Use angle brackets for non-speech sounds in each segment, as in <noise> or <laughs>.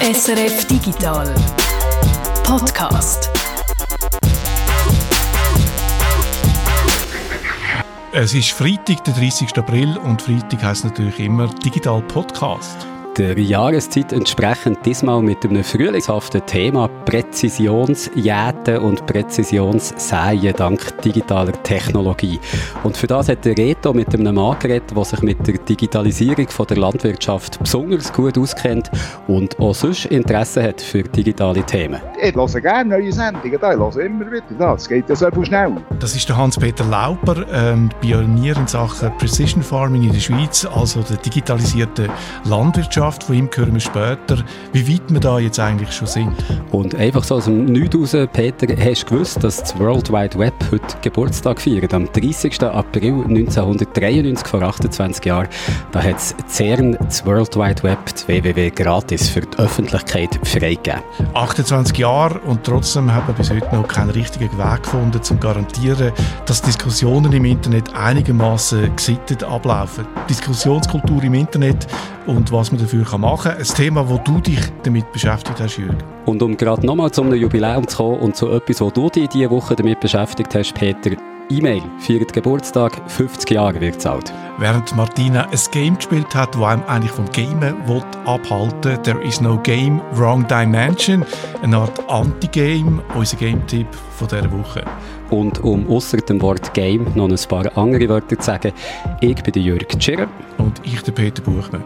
SRF Digital Podcast. Es ist Freitag, der 30. April und Freitag heißt natürlich immer Digital Podcast der Jahreszeit entsprechend diesmal mit einem frühlingshaften Thema Präzisionsjäten und Präzisionssäen dank digitaler Technologie. Und für das hat der Reto mit einem Mann geredet, der sich mit der Digitalisierung von der Landwirtschaft besonders gut auskennt und auch sonst Interesse hat für digitale Themen. Ich höre gerne neue Sendungen, ich höre immer wieder das. geht ja so schnell. Das ist der Hans-Peter Lauper, ähm, Pionier in Sachen Precision Farming in der Schweiz, also der digitalisierte Landwirtschaft. Von ihm hören wir später, wie weit wir da jetzt eigentlich schon sind. Und einfach so aus dem Nichts raus, Peter, hast du gewusst, dass das World Wide Web heute Geburtstag feiert? Am 30. April 1993, vor 28 Jahren, da hat das CERN das World Wide Web, das WWW, gratis für die Öffentlichkeit freigegeben. 28 Jahre und trotzdem haben wir bis heute noch keinen richtigen Weg gefunden, um zu garantieren, dass Diskussionen im Internet einigermaßen gesittet ablaufen. Diskussionskultur im Internet und was man dafür machen kann. Ein Thema, wo du dich damit beschäftigt hast, Jürgen. Und um gerade nochmal zu einem Jubiläum zu kommen und zu etwas, wo du dich diese Woche damit beschäftigt hast, Peter, E-Mail feiert Geburtstag, 50 Jahre wird es alt. Während Martina ein Game gespielt hat, das einem eigentlich vom Gamen abhalten There is no game, wrong dimension. Eine Art Anti-Game, unser Game-Tipp von dieser Woche. Und um außer dem Wort Game noch ein paar andere Wörter zu sagen, ich bin der Jörg Tschirr. Und ich der Peter Buchmann.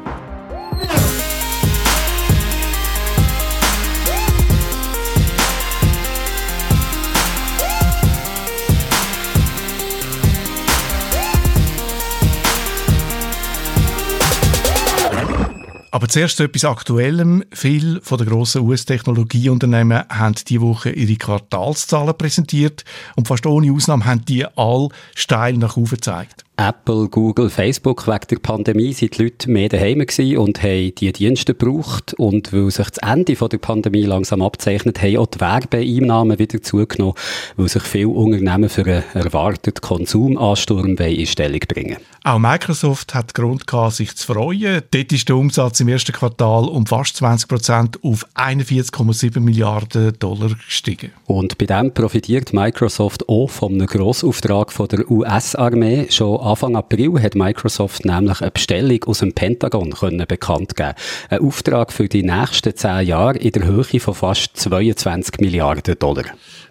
Aber zuerst zu etwas Aktuellem. Viele von den grossen US-Technologieunternehmen haben diese Woche ihre Quartalszahlen präsentiert und fast ohne Ausnahme haben die all steil nach oben gezeigt. Apple, Google, Facebook wegen der Pandemie sind die Leute mehr daheim und haben diese Dienste gebraucht. Und weil sich das Ende der Pandemie langsam abzeichnet, haben auch die Werbeeinnahmen wieder zugenommen, weil sich viele Unternehmen für einen erwarteten Konsumansturm in Stellung bringen Auch Microsoft hat Grund gehabt, sich zu freuen. Dort ist der Umsatz im ersten Quartal um fast 20 Prozent auf 41,7 Milliarden Dollar gestiegen. Und bei dem profitiert Microsoft auch von einem Grossauftrag von der US-Armee. Schon Anfang April hat Microsoft nämlich eine Bestellung aus dem Pentagon können bekannt geben. Ein Auftrag für die nächsten zehn Jahre in der Höhe von fast 22 Milliarden Dollar.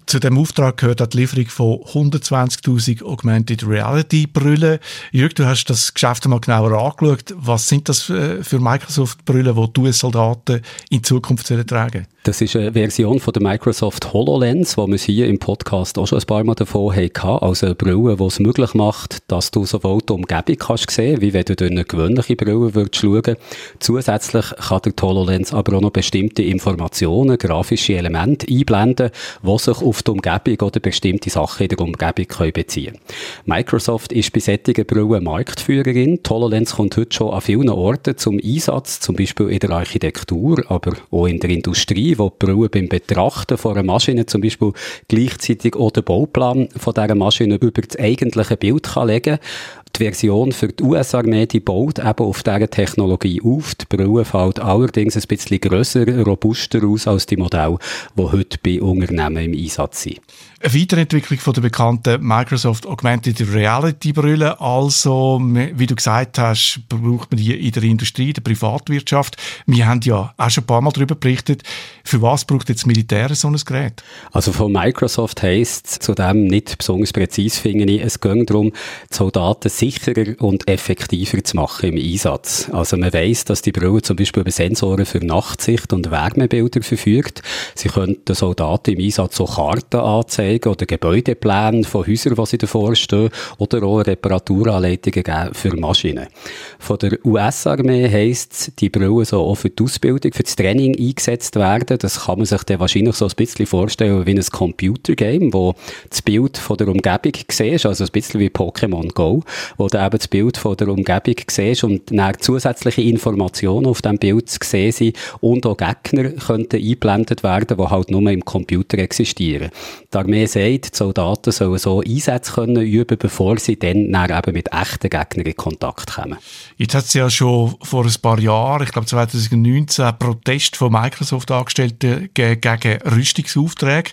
Zu dem Auftrag gehört auch die Lieferung von 120.000 Augmented Reality Brüllen. Jürg, du hast das Geschäft mal genauer angeschaut. Was sind das für Microsoft Brüllen, die US-Soldaten in Zukunft tragen? Das ist eine Version von der Microsoft HoloLens, wo wir hier im Podcast auch schon ein paar Mal davon hatten. Also eine Brille, die es möglich macht, dass du sowohl die Umgebung kannst sehen, wie wenn du durch eine gewöhnliche Brille würdest schauen. Zusätzlich kann der HoloLens aber auch noch bestimmte Informationen, grafische Elemente einblenden, die sich auf die Umgebung oder bestimmte Sachen in der Umgebung können beziehen Microsoft ist bei solchen Brillen Marktführerin. Die HoloLens kommt heute schon an vielen Orten zum Einsatz, zum Beispiel in der Architektur, aber auch in der Industrie wo die Brille beim Betrachten von einer Maschine zum Beispiel gleichzeitig auch den Bauplan von dieser Maschine über das eigentliche Bild kann legen. Die Version für die US-Armee, baut eben auf dieser Technologie auf. Die Brille fällt allerdings ein bisschen grösser, robuster aus als die Modelle, die heute bei Unternehmen im Einsatz sind. Eine Weiterentwicklung von der bekannten Microsoft Augmented Reality Brille. Also, wie du gesagt hast, braucht man die in der Industrie, in der Privatwirtschaft. Wir haben ja auch schon ein paar Mal darüber berichtet. Für was braucht jetzt Militär so ein Gerät? Also von Microsoft heisst es zudem nicht besonders präzise, finde ich. Es geht darum, die Soldaten sicherer und effektiver zu machen im Einsatz. Also man weiss, dass die Brille zum Beispiel über Sensoren für Nachtsicht und Wärmebilder verfügt. Sie können den Soldaten im Einsatz so Karten anzeigen zeigen oder Gebäudepläne von Häusern, die sie davor stehen, oder auch Reparaturanleitungen geben für Maschinen. Von der US-Armee heisst es, die Brille so auch für die Ausbildung, für das Training eingesetzt werden. Das kann man sich dann wahrscheinlich so ein bisschen vorstellen wie ein Computergame, wo das Bild von der Umgebung siehst, also ein bisschen wie Pokémon Go. wo du eben das Bild von der Umgebung siehst und dann zusätzliche Informationen auf dem Bild zu sehen sind und auch Gegner könnten eingeblendet werden, die halt nur im Computer existieren. Die sagt, die Soldaten sollen so Einsätze können üben, bevor sie dann, dann eben mit echten Gegnern in Kontakt kommen. Jetzt hat es ja schon vor ein paar Jahren, ich glaube 2019, Protest von Microsoft-Angestellten gegen Rüstungsaufträge.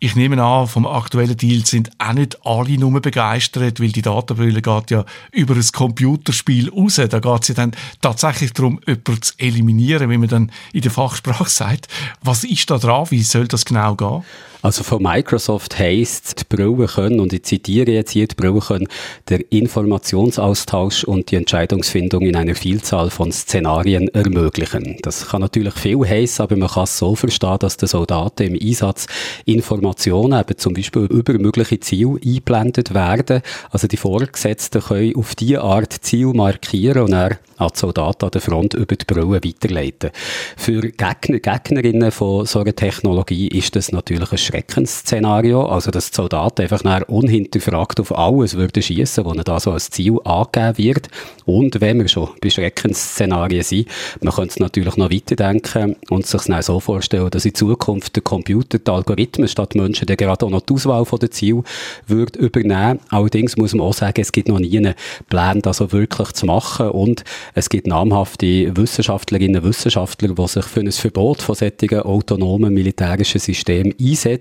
Ich nehme an, vom aktuellen Deal sind auch nicht alle nur begeistert, weil die Datenbrille geht ja über ein Computerspiel raus. Da geht es ja dann tatsächlich darum, jemanden zu eliminieren, wie man dann in der Fachsprache <laughs> sagt. Was ist da dran? Wie soll das genau gehen? Also von Microsoft heisst, die Brille können, und ich zitiere jetzt hier, die Brille können der Informationsaustausch und die Entscheidungsfindung in einer Vielzahl von Szenarien ermöglichen. Das kann natürlich viel heißen, aber man kann es so verstehen, dass den Soldaten im Einsatz Informationen, eben zum Beispiel über mögliche Ziele eingeblendet werden. Also die Vorgesetzten können auf diese Art Ziel markieren und dann an die Soldaten an der Front über die Brille weiterleiten. Für Gegner, Gegnerinnen von so einer Technologie ist das natürlich ein Schreckensszenario, also dass die Soldaten einfach unhinterfragt auf alles würden schiessen, wo ihnen da so als Ziel angegeben wird. Und wenn wir schon bei Schreckensszenarien sind, man könnte es natürlich noch weiterdenken und sich dann so vorstellen, dass in Zukunft der Computer die Algorithmen statt Menschen dann gerade auch noch die Auswahl von den Zielen wird übernehmen. Allerdings muss man auch sagen, es gibt noch nie einen Plan, das so wirklich zu machen und es gibt namhafte Wissenschaftlerinnen und Wissenschaftler, die sich für ein Verbot von solchen autonomen militärischen Systemen einsetzen.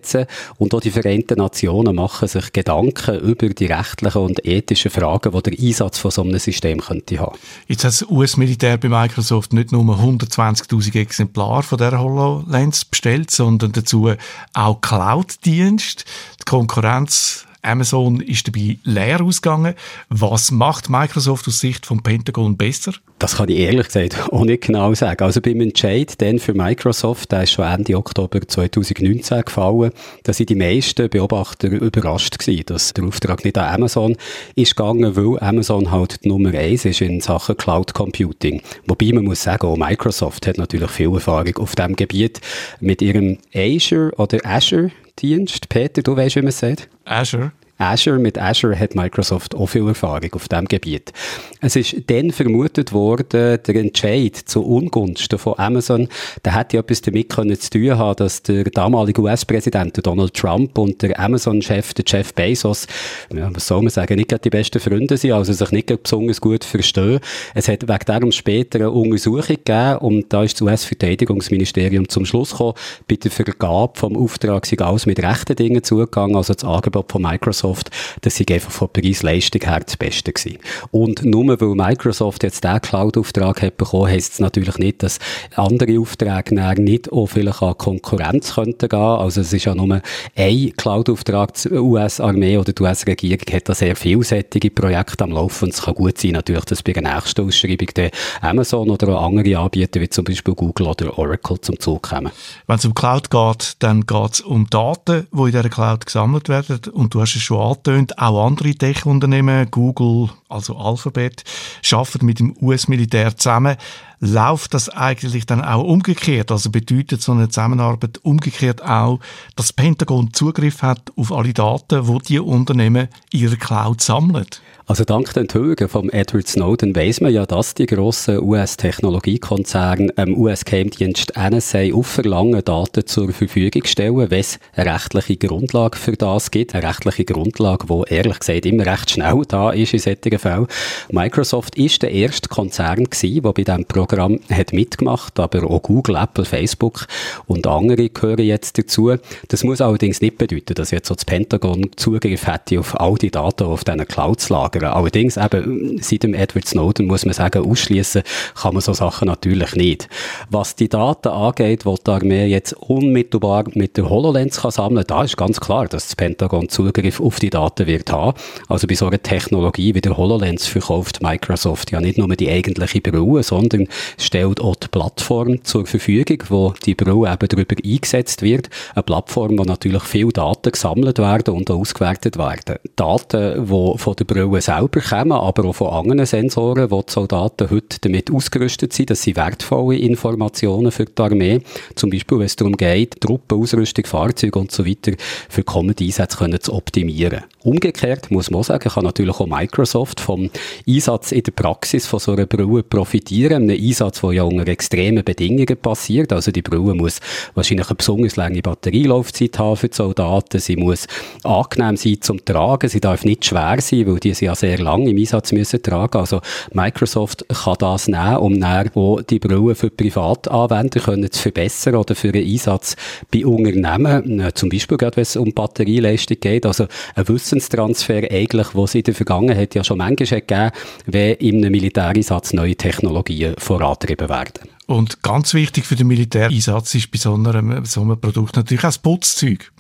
Und auch die Vereinten Nationen machen sich Gedanken über die rechtlichen und ethischen Fragen, die der Einsatz von so einem System könnte haben. Jetzt hat das US-Militär bei Microsoft nicht nur 120.000 Exemplare von der HoloLens bestellt, sondern dazu auch Cloud-Dienst. Die Konkurrenz Amazon ist dabei leer ausgegangen. Was macht Microsoft aus Sicht vom Pentagon besser? Das kann ich ehrlich gesagt <laughs> auch nicht genau sagen. Also beim Entscheid dann für Microsoft, der ist schon Ende Oktober 2019 gefallen, da sind die meisten Beobachter überrascht gewesen, dass der Auftrag nicht an Amazon ist gegangen, weil Amazon halt die Nummer eins ist in Sachen Cloud Computing. Wobei man muss sagen, auch Microsoft hat natürlich viel Erfahrung auf diesem Gebiet mit ihrem Azure oder Azure Dienst. Peter, du weißt, wie man es sagt? Azure. Azure, mit Azure hat Microsoft auch viel Erfahrung auf diesem Gebiet. Es ist dann vermutet worden, der Entscheid zu Ungunsten von Amazon, der hätte etwas damit können zu tun haben, dass der damalige US-Präsident Donald Trump und der Amazon-Chef, Jeff Bezos, ja, was soll man sagen, nicht die besten Freunde sind, also sich nicht besonders gut verstehen. Es hat wegen darum später eine Untersuchung gegeben und da ist das US-Verteidigungsministerium zum Schluss gekommen, bei der Vergabe vom Auftrag sei alles mit rechten Dingen zugegangen, also das Angebot von Microsoft Microsoft, das sei einfach von Preis-Leistung her das Beste gewesen. Und nur weil Microsoft jetzt diesen Cloud-Auftrag hat bekommen, heisst es natürlich nicht, dass andere Aufträge nicht auch vielleicht an Konkurrenz könnten gehen. Also es ist ja nur ein Cloud-Auftrag. Die US-Armee oder die US-Regierung hat da sehr vielseitige Projekte am Laufen und es kann gut sein natürlich, dass bei der nächsten Ausschreibung der Amazon oder auch andere Anbieter wie zum Beispiel Google oder Oracle zum Zug kommen. Wenn es um Cloud geht, dann geht es um Daten, die in dieser Cloud gesammelt werden und du hast es schon schon angetönt, auch andere Tech-Unternehmen, Google, also Alphabet, arbeiten mit dem US-Militär zusammen. Läuft das eigentlich dann auch umgekehrt? Also bedeutet so eine Zusammenarbeit umgekehrt auch, dass das Pentagon Zugriff hat auf alle Daten, die die Unternehmen in ihrer Cloud sammeln? Also dank den Enthüllungen von Edward Snowden weiss man ja, dass die grossen US-Technologiekonzerne dem US-Geheimdienst NSA auf Verlangen Daten zur Verfügung stellen, wenn es eine rechtliche Grundlage für das gibt. Eine rechtliche Grundlage, die ehrlich gesagt immer recht schnell da ist in solchen Fällen. Microsoft ist der erste Konzern gewesen, der bei diesem Programm hat mitgemacht, aber auch Google, Apple, Facebook und andere gehören jetzt dazu. Das muss allerdings nicht bedeuten, dass jetzt so das Pentagon Zugriff hätte auf all die Daten, auf diesen Clouds lagern. Allerdings eben, seit dem Edward Snowden muss man sagen, ausschließen kann man so Sachen natürlich nicht. Was die Daten angeht, die die Armee jetzt unmittelbar mit der HoloLens kann sammeln, da ist ganz klar, dass das Pentagon Zugriff auf die Daten wird haben. Also bei so einer Technologie wie der HoloLens verkauft Microsoft ja nicht nur die eigentliche Brille, sondern stellt auch die Plattform zur Verfügung, wo die Brille eben darüber eingesetzt wird. Eine Plattform, wo natürlich viele Daten gesammelt werden und ausgewertet werden. Daten, die von der Brille selber kommen, aber auch von anderen Sensoren, wo die Soldaten heute damit ausgerüstet sind. Das sind wertvolle Informationen für die Armee. Zum Beispiel, wenn es darum geht, Truppen, Ausrüstung, Fahrzeuge und so weiter für kommende Einsätze können zu optimieren. Umgekehrt muss man sagen, kann natürlich auch Microsoft vom Einsatz in der Praxis von so einer Brille profitieren. Ein Einsatz, der ja unter extremen Bedingungen passiert. Also die Brille muss wahrscheinlich eine besonders lange Batterielaufzeit haben für die Soldaten. Sie muss angenehm sein zum Tragen. Sie darf nicht schwer sein, weil die sie ja sehr lange im Einsatz müssen tragen. Also Microsoft kann das nehmen, um dann auch die Brille für Privatanwender können zu verbessern oder für einen Einsatz bei Unternehmen. Äh, zum Beispiel gerade, wenn es um Batterieleistung geht. Also ein Wissenstransfer eigentlich, was es in der Vergangenheit ja schon manchmal gegeben wenn einem Militäreinsatz neue Technologien vorantrieben werden. Und ganz wichtig für den Militäreinsatz ist bei so einem, so einem Produkt natürlich auch das Putzzeug.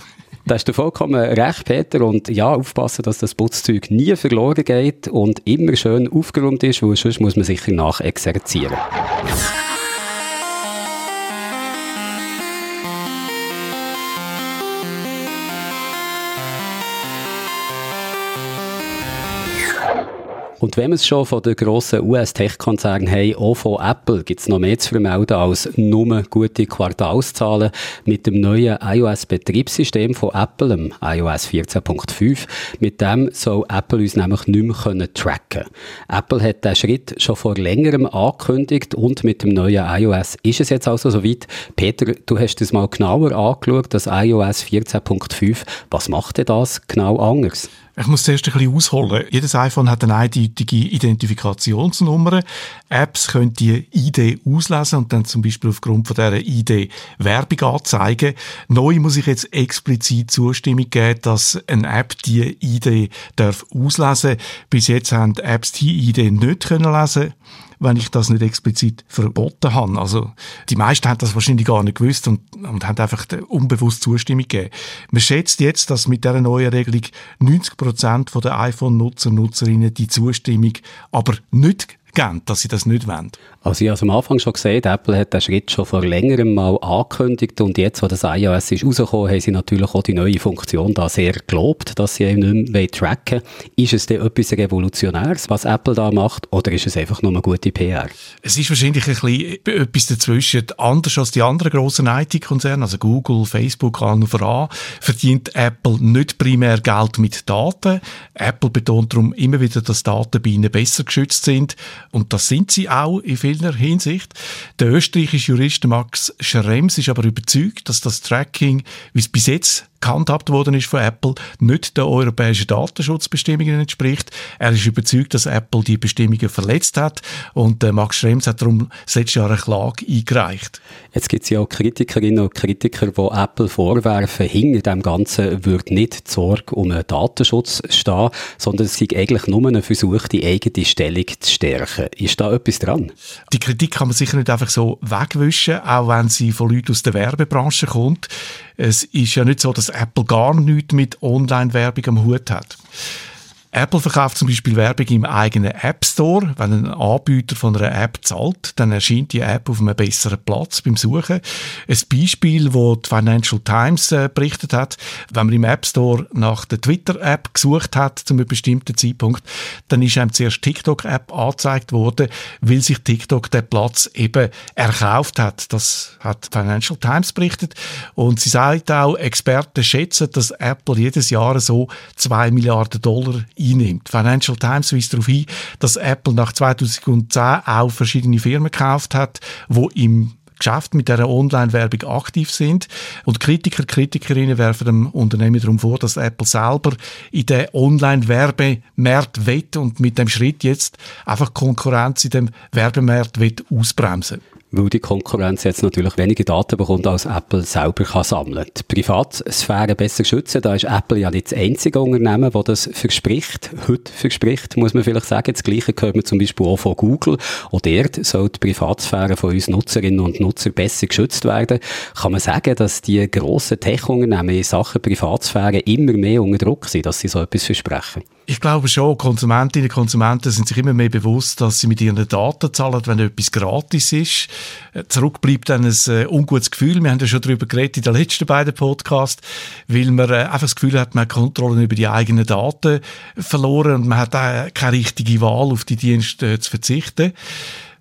Da hast du vollkommen recht, Peter. Und ja, aufpassen, dass das Putzzeug nie verloren geht und immer schön aufgeräumt ist, weil sonst muss man sicher nachexerzieren. Und wenn wir es schon von den grossen US-Tech-Konzernen haben, auch von Apple, gibt es noch mehr zu vermelden als nur gute Quartalszahlen. Mit dem neuen iOS-Betriebssystem von Apple, dem iOS 14.5, mit dem soll Apple uns nämlich nicht mehr können tracken Apple hat diesen Schritt schon vor längerem angekündigt und mit dem neuen iOS ist es jetzt also soweit. Peter, du hast es mal genauer angeschaut, das iOS 14.5. Was macht denn das genau anders? Ich muss zuerst ein bisschen ausholen. Jedes iPhone hat eine eindeutige Identifikationsnummer. Apps können die ID auslesen und dann zum Beispiel aufgrund von dieser ID Werbung anzeigen. Neu muss ich jetzt explizit Zustimmung geben, dass eine App die ID darf auslesen. Bis jetzt haben Apps die ID nicht können lesen wenn ich das nicht explizit verboten habe. Also, die meisten haben das wahrscheinlich gar nicht gewusst und, und haben einfach unbewusst Zustimmung gegeben. Man schätzt jetzt, dass mit dieser neuen Regelung 90 Prozent der iPhone-Nutzer und Nutzerinnen die Zustimmung aber nicht geben, dass sie das nicht wollen. Also ich habe am Anfang schon gesehen, Apple hat den Schritt schon vor längerem mal angekündigt und jetzt, wo das iOS ist rausgekommen, haben sie natürlich auch die neue Funktion da sehr gelobt, dass sie eben nicht mehr tracken Ist es denn etwas Revolutionäres, was Apple da macht, oder ist es einfach nur eine gute PR? Es ist wahrscheinlich ein bisschen etwas dazwischen. Anders als die anderen grossen IT-Konzerne, also Google, Facebook, allen voran, verdient Apple nicht primär Geld mit Daten. Apple betont darum immer wieder, dass Daten bei ihnen besser geschützt sind und das sind sie auch in vieler Hinsicht. Der österreichische Jurist Max Schrems ist aber überzeugt, dass das Tracking, wie es bis jetzt gehandhabt worden ist von Apple, nicht den europäischen Datenschutzbestimmungen entspricht. Er ist überzeugt, dass Apple die Bestimmungen verletzt hat und äh, Max Schrems hat darum letztes Jahr eine Klage eingereicht. Jetzt gibt es ja auch Kritikerinnen und Kritiker, die Apple vorwerfen, hinter dem Ganzen würde nicht die Sorge um einen Datenschutz stehen, sondern es sei eigentlich nur ein Versuch, die eigene Stellung zu stärken. Ist da etwas dran? Die Kritik kann man sicher nicht einfach so wegwischen, auch wenn sie von Leuten aus der Werbebranche kommt. Es ist ja nicht so, dass Apple gar nichts mit Online-Werbung am Hut hat. Apple verkauft zum Beispiel Werbung im eigenen App Store. Wenn ein Anbieter von einer App zahlt, dann erscheint die App auf einem besseren Platz beim Suchen. Ein Beispiel, wo die Financial Times äh, berichtet hat, wenn man im App Store nach der Twitter-App gesucht hat zu einem bestimmten Zeitpunkt, dann ist einem zuerst TikTok-App angezeigt worden, weil sich TikTok den Platz eben erkauft hat. Das hat Financial Times berichtet. Und sie sagt auch, Experten schätzen, dass Apple jedes Jahr so zwei Milliarden Dollar einnimmt. Financial Times weist darauf hin, dass Apple nach 2010 auch verschiedene Firmen gekauft hat, wo im Geschäft mit dieser Online-Werbung aktiv sind. Und Kritiker, Kritikerinnen werfen dem Unternehmen darum vor, dass Apple selber in den Online-Werbemarkt wett und mit dem Schritt jetzt einfach Konkurrenz in dem Werbemarkt ausbremsen weil die Konkurrenz jetzt natürlich weniger Daten bekommt, als Apple selber kann sammeln Die Privatsphäre besser schützen, da ist Apple ja nicht das einzige Unternehmen, das das verspricht, heute verspricht, muss man vielleicht sagen. Das Gleiche hört man zum Beispiel auch von Google. Auch dort soll die Privatsphäre von uns Nutzerinnen und Nutzern besser geschützt werden. Kann man sagen, dass die grossen Tech-Unternehmen in Sachen Privatsphäre immer mehr unter Druck sind, dass sie so etwas versprechen? Ich glaube schon, Konsumentinnen und Konsumenten sind sich immer mehr bewusst, dass sie mit ihren Daten zahlen, wenn etwas gratis ist. Äh, zurück bleibt dann ein äh, ungutes Gefühl. Wir haben ja schon darüber geredet in den letzten beiden Podcasts, weil man äh, einfach das Gefühl hat, man hat Kontrolle über die eigenen Daten verloren und man hat auch keine richtige Wahl, auf die Dienste zu verzichten.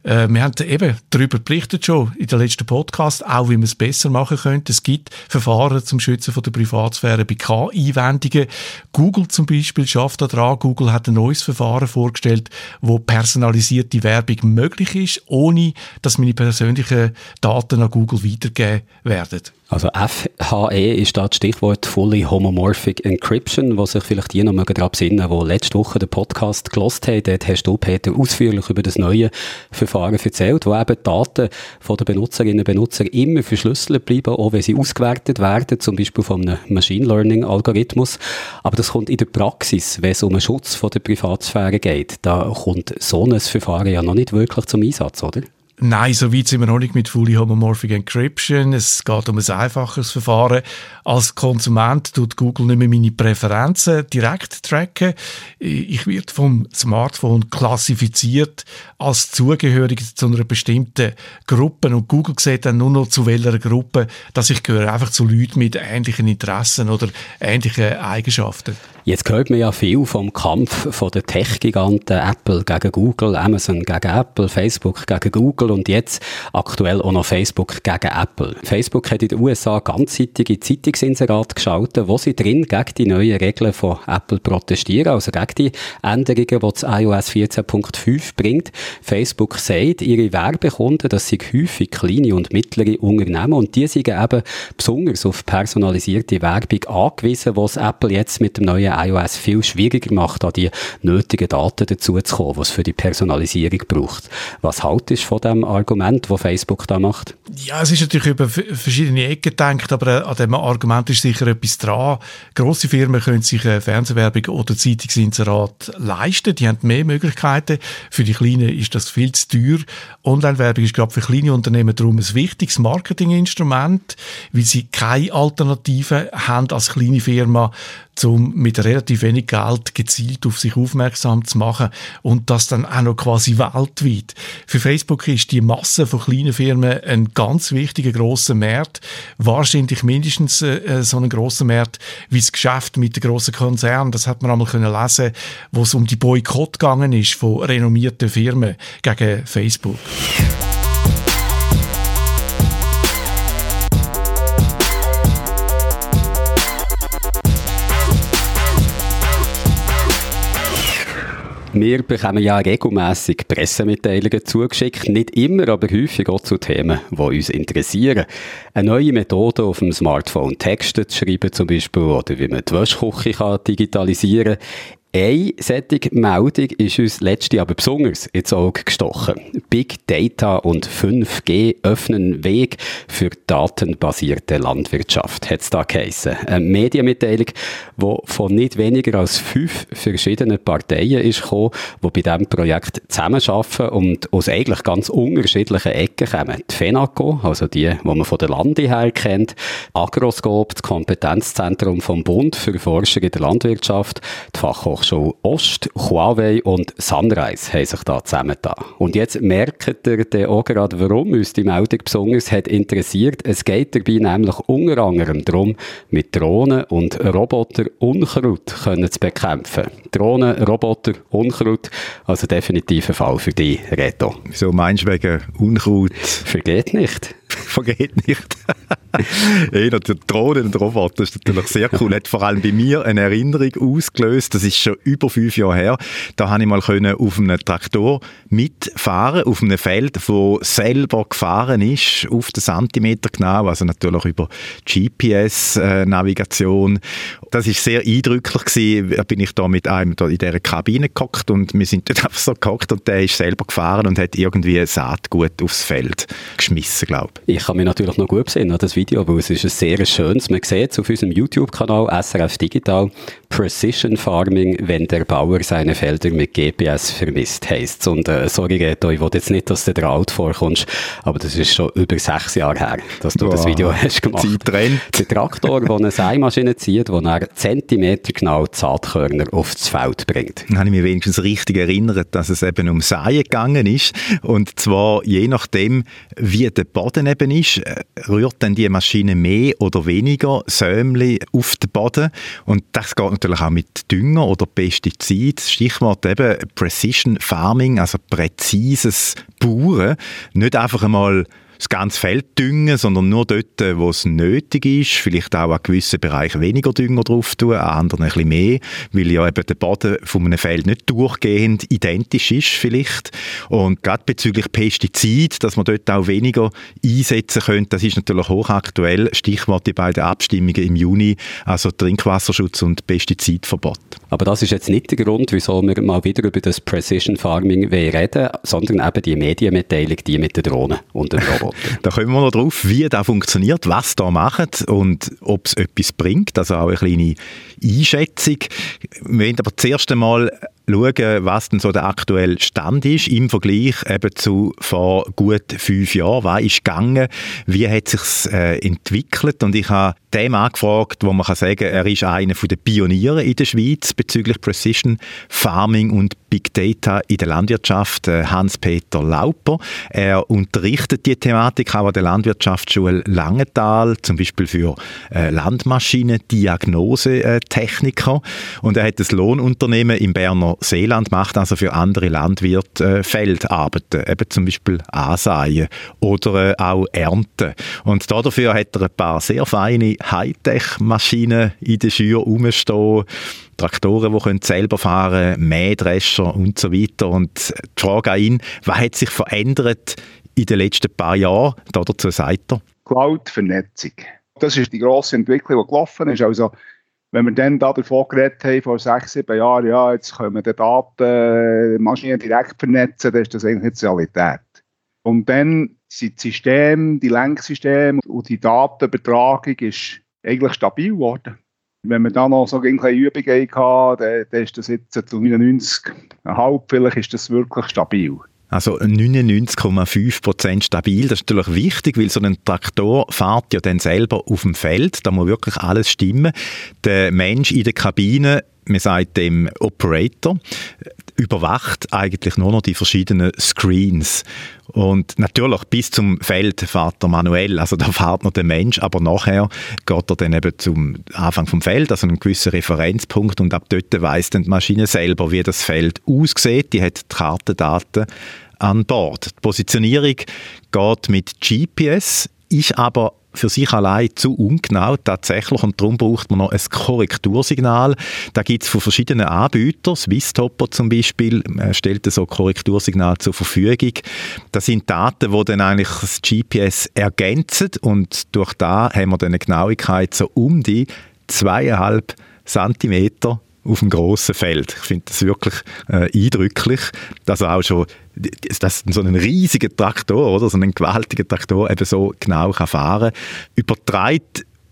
Äh, wir haben eben darüber berichtet schon in der letzten Podcast, auch wie man es besser machen könnte. Es gibt Verfahren zum Schützen von der Privatsphäre bei K-Einwendungen. Google zum Beispiel schafft daran. Google hat ein neues Verfahren vorgestellt, wo personalisierte Werbung möglich ist, ohne dass meine persönlichen Daten an Google weitergegeben werden. Also FHE ist da das Stichwort Fully Homomorphic Encryption, was sich vielleicht die noch daran besinnen, die letzte Woche den Podcast gelost haben. Dort hast du, Peter, ausführlich über das neue Verfahren erzählt, wo eben Daten von den Benutzerinnen und Benutzern immer verschlüsselt bleiben, auch wenn sie ausgewertet werden, zum Beispiel von einem Machine Learning Algorithmus. Aber das kommt in der Praxis, wenn es um den Schutz von der Privatsphäre geht, da kommt so ein Verfahren ja noch nicht wirklich zum Einsatz, oder? Nein, so weit sind wir noch nicht mit Fully Homomorphic Encryption. Es geht um ein einfaches Verfahren. Als Konsument tut Google nicht mehr meine Präferenzen direkt tracken. Ich werde vom Smartphone klassifiziert als zugehörig zu einer bestimmten Gruppe und Google sieht dann nur noch zu welcher Gruppe, dass ich gehöre einfach zu Leuten mit ähnlichen Interessen oder ähnlichen Eigenschaften. Jetzt hört man ja viel vom Kampf von den Tech-Giganten Apple gegen Google, Amazon gegen Apple, Facebook gegen Google und jetzt aktuell auch noch Facebook gegen Apple. Facebook hat in den USA ganzseitige Zeitungsinserate geschaltet, wo sie drin gegen die neuen Regeln von Apple protestieren, also gegen die Änderungen, die das iOS 14.5 bringt. Facebook sagt, ihre Werbekunden, das sind häufig kleine und mittlere Unternehmen und die sind eben besonders auf personalisierte Werbung angewiesen, was Apple jetzt mit dem neuen iOS viel schwieriger macht, an die nötigen Daten dazu zu kommen, was für die Personalisierung braucht. Was haltest du von dem Argument, das Facebook da macht? Ja, es ist natürlich über verschiedene Ecken gedacht, aber an dem Argument ist sicher etwas dran. Grosse Firmen können sich Fernsehwerbung oder Zeitungsinserat leisten. Die haben mehr Möglichkeiten. Für die Kleinen ist das viel zu teuer. Online-Werbung ist gerade für kleine Unternehmen darum ein wichtiges Marketinginstrument, weil sie keine Alternative haben als kleine Firma um mit relativ wenig Geld gezielt auf sich aufmerksam zu machen und das dann auch noch quasi weltweit. Für Facebook ist die Masse von kleinen Firmen ein ganz wichtiger grosser Markt, wahrscheinlich mindestens äh, so ein grosser Markt wie das Geschäft mit den grossen Konzernen. Das hat man einmal können lesen, wo es um die Boykott gegangen ist von renommierten Firmen gegen Facebook. Wir bekommen ja regelmässig Pressemitteilungen zugeschickt, nicht immer, aber häufig auch zu Themen, die uns interessieren. Eine neue Methode auf dem Smartphone Texte zu schreiben zum Beispiel oder wie man die Wäschküche digitalisieren kann. Eine solche Meldung ist uns letzte aber besonders ins Auge gestochen. Big Data und 5G öffnen Weg für datenbasierte Landwirtschaft, hat es da geheissen. Eine Medienmitteilung, die von nicht weniger als fünf verschiedenen Parteien ist gekommen, die bei diesem Projekt zusammenarbeiten und aus eigentlich ganz unterschiedlichen Ecken kommen. Die FENACO, also die, die man von der Lande her kennt, Agroscope, das Kompetenzzentrum vom Bund für Forschung in der Landwirtschaft, die Fachhochschule Fachhochschule Ost, Huawei und Sunrise haben sich da zusammengetan. Und jetzt merkt ihr dann auch gerade, warum uns die Meldung besonders hat interessiert. Es geht dabei nämlich unter anderem darum, mit Drohnen und Robotern Unkraut können zu bekämpfen. Drohnen, Roboter, Unkraut, also definitiv ein Fall für dich, Reto. Wieso meinst du wegen Unkraut? Vergeht nicht. <laughs> Vergeht nicht. <laughs> ja, der Drohnen und Roboter ist natürlich sehr cool. Hat vor allem bei mir eine Erinnerung ausgelöst. Das ist schon über fünf Jahre her. Da habe ich mal können auf einem Traktor mitfahren, auf einem Feld, wo selber gefahren ist, auf den Zentimeter genau. Also natürlich über GPS-Navigation. Das ist sehr eindrücklich gewesen. Da bin ich da mit einem in dieser Kabine gehockt und wir sind dort <laughs> einfach so gehockt und der ist selber gefahren und hat irgendwie Saatgut aufs Feld geschmissen, glaube ich. Ich kann mich natürlich noch gut sehen an das Video, weil es ist ein sehr schönes. Man sieht es auf unserem YouTube-Kanal SRF Digital Precision Farming, wenn der Bauer seine Felder mit GPS vermisst, heisst Und äh, sorry Reto, ich will jetzt nicht, dass du dir alt vorkommst, aber das ist schon über sechs Jahre her, dass du wow. das Video hast gemacht. Zeit rennt. Der Traktor, der eine Seimaschine zieht, wo er Zentimeter genau Saatkörner aufs Feld bringt. Dann habe ich mich wenigstens richtig erinnert, dass es eben um Säen gegangen ist und zwar je nachdem, wie der Boden eben ist, äh, rührt dann die Maschine mehr oder weniger Sämli auf den Boden. Und das geht natürlich auch mit Dünger oder Pestizid. Stichwort eben Precision Farming, also präzises Bauern. Nicht einfach einmal das ganze Feld düngen, sondern nur dort, wo es nötig ist. Vielleicht auch an gewissen Bereichen weniger Dünger drauf tun, an anderen ein bisschen mehr, weil ja eben der Boden von einem Feld nicht durchgehend identisch ist vielleicht. Und gerade bezüglich Pestizid, dass man dort auch weniger einsetzen könnte, das ist natürlich hochaktuell. Stichwort die beiden Abstimmungen im Juni, also Trinkwasserschutz und Pestizidverbot. Aber das ist jetzt nicht der Grund, wieso wir mal wieder über das Precision Farming reden, sondern eben die Medienmitteilung, die mit den Drohnen und den Robotern. Da kommen wir noch drauf, wie das funktioniert, was da macht und ob es etwas bringt. Also auch eine kleine Einschätzung. Wir wollen aber zuerst einmal schauen, was denn so der aktuelle Stand ist im Vergleich eben zu vor gut fünf Jahren. Was ist gegangen? Wie hat sich äh, entwickelt? Und ich habe dem angefragt, wo man kann sagen, er ist einer der Pioniere in der Schweiz bezüglich Precision Farming und Big Data in der Landwirtschaft, äh, Hans-Peter Lauper. Er unterrichtet die Thematik auch an der Landwirtschaftsschule Langenthal, zum Beispiel für äh, Landmaschinen, Diagnosetechniker. Und er hat das Lohnunternehmen im Berner Seeland, macht also für andere Landwirte äh, Feldarbeiten, eben zum Beispiel Ansäen oder äh, auch Ernten. Und dafür hat er ein paar sehr feine Hightech-Maschinen in der Schür rumstehen Traktoren, die können selber fahren können, Mähdrescher und so weiter. Und die Frage an ihn, was hat sich verändert in den letzten paar Jahren? Dazu sagt er. Cloud-Vernetzung. Das ist die grosse Entwicklung, die gelaufen ist. Also, wenn wir dann da davon geredet haben, vor sechs, sieben Jahren, ja, jetzt können wir die Daten, Maschinen direkt vernetzen, dann ist das eigentlich die Realität. Und dann sind die Systeme, die Lenksysteme und die Datenübertragung ist eigentlich stabil geworden. Wenn wir da noch so eine Übung hatten, dann, dann ist das jetzt zu 99,5 vielleicht ist das wirklich stabil. Also 99,5% stabil, das ist natürlich wichtig, weil so ein Traktor fährt ja dann selber auf dem Feld, da muss wirklich alles stimmen. Der Mensch in der Kabine, man sagt dem Operator, überwacht eigentlich nur noch die verschiedenen Screens. Und natürlich bis zum Feld fährt er manuell, also da fährt noch der Mensch, aber nachher geht er dann eben zum Anfang vom Feld, also einen gewissen Referenzpunkt und ab dort weiss dann die Maschine selber, wie das Feld aussieht. Die hat die Kartendaten an Bord. Die Positionierung geht mit GPS, ist aber für sich allein zu ungenau tatsächlich und darum braucht man noch ein Korrektursignal. Da gibt es von verschiedenen Anbietern, Swisstopper zum Beispiel äh, stellt so Korrektursignal zur Verfügung. Das sind Daten, die dann eigentlich das GPS ergänzen und durch da haben wir dann eine Genauigkeit so um die zweieinhalb Zentimeter auf dem grossen Feld. Ich finde das wirklich äh, eindrücklich, dass er auch schon dass so ein riesiger Traktor oder so ein gewaltiger Traktor eben so genau kann fahren kann. Übertragen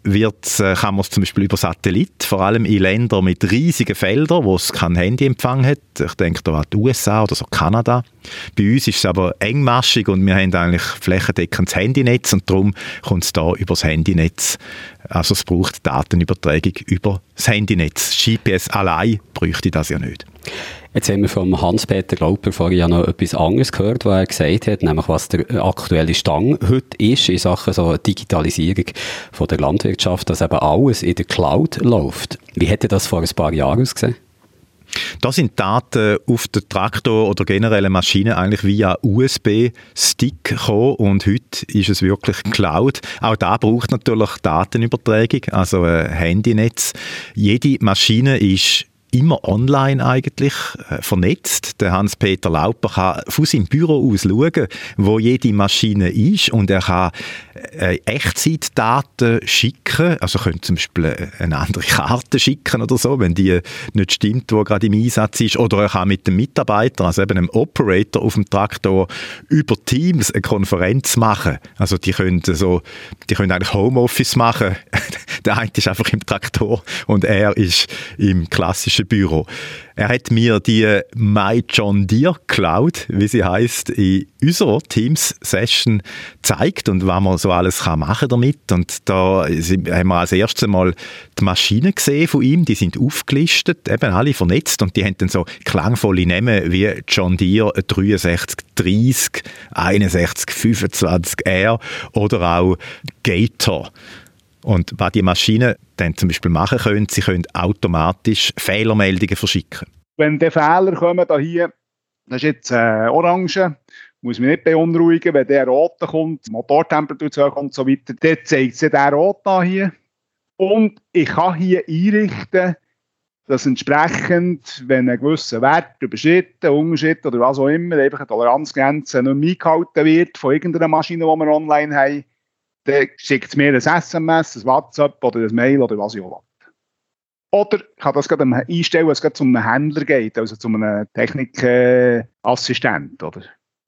wird, äh, kann man es zum Beispiel über Satellit, vor allem in Ländern mit riesigen Feldern, wo es keinen Handyempfang hat. Ich denke da an die USA oder so Kanada. Bei uns ist es aber engmaschig und wir haben eigentlich flächendeckendes Handynetz und darum kommt es da über das Handynetz. Also es braucht Datenübertragung über das Handynetz. GPS allein bräuchte das ja nicht. Jetzt haben wir vom Hans-Peter Glauber vorhin ja noch etwas anderes gehört, was er gesagt hat, nämlich was der aktuelle Stand heute ist in Sachen so Digitalisierung von der Landwirtschaft, dass eben alles in der Cloud läuft. Wie hätte das vor ein paar Jahren ausgesehen? Da sind Daten auf den Traktor oder generelle Maschine eigentlich via USB-Stick gekommen und heute ist es wirklich Cloud. Auch da braucht natürlich Datenübertragung, also ein Handynetz. Jede Maschine ist immer online eigentlich äh, vernetzt. Der Hans-Peter Lauper kann von seinem Büro aus schauen, wo jede Maschine ist und er kann äh, Echtzeitdaten schicken, also könnte zum Beispiel äh, eine andere Karte schicken oder so, wenn die nicht stimmt, wo gerade im Einsatz ist, oder er kann mit dem Mitarbeiter, also eben einem Operator auf dem Traktor über Teams eine Konferenz machen. Also die können so, die können eigentlich Homeoffice machen. <laughs> Der eine ist einfach im Traktor und er ist im klassischen Recherchebüro. Er hat mir die My John Deere Cloud, wie sie heißt, in unserer Teams-Session gezeigt und was man so alles kann machen damit. Und da haben wir als erstes Mal die Maschinen gesehen von ihm, die sind aufgelistet, eben alle vernetzt und die haben dann so klangvolle Namen wie John Deere 6330, 6125R oder auch Gator. Und was die Maschinen dann zum Beispiel machen können, sie können automatisch Fehlermeldungen verschicken. Wenn der Fehler kommen, da hier, das ist jetzt äh, Orange, muss mich nicht beunruhigen, wenn der rote kommt, Motortemperatur hoch und so weiter, dann zeigt sich der rot an hier. Und ich kann hier einrichten, dass entsprechend, wenn ein gewisser Wert überschritten, unterschritten oder was auch immer, einfach eine Toleranzgrenze nicht mehr eingehalten wird von irgendeiner Maschine, die wir online haben, dann schickt es mir ein SMS, ein WhatsApp oder ein Mail oder was ich auch will. Oder ich kann das gerade einstellen, dass es gerade zu einem Händler geht, also zu einem Technikassistent. Du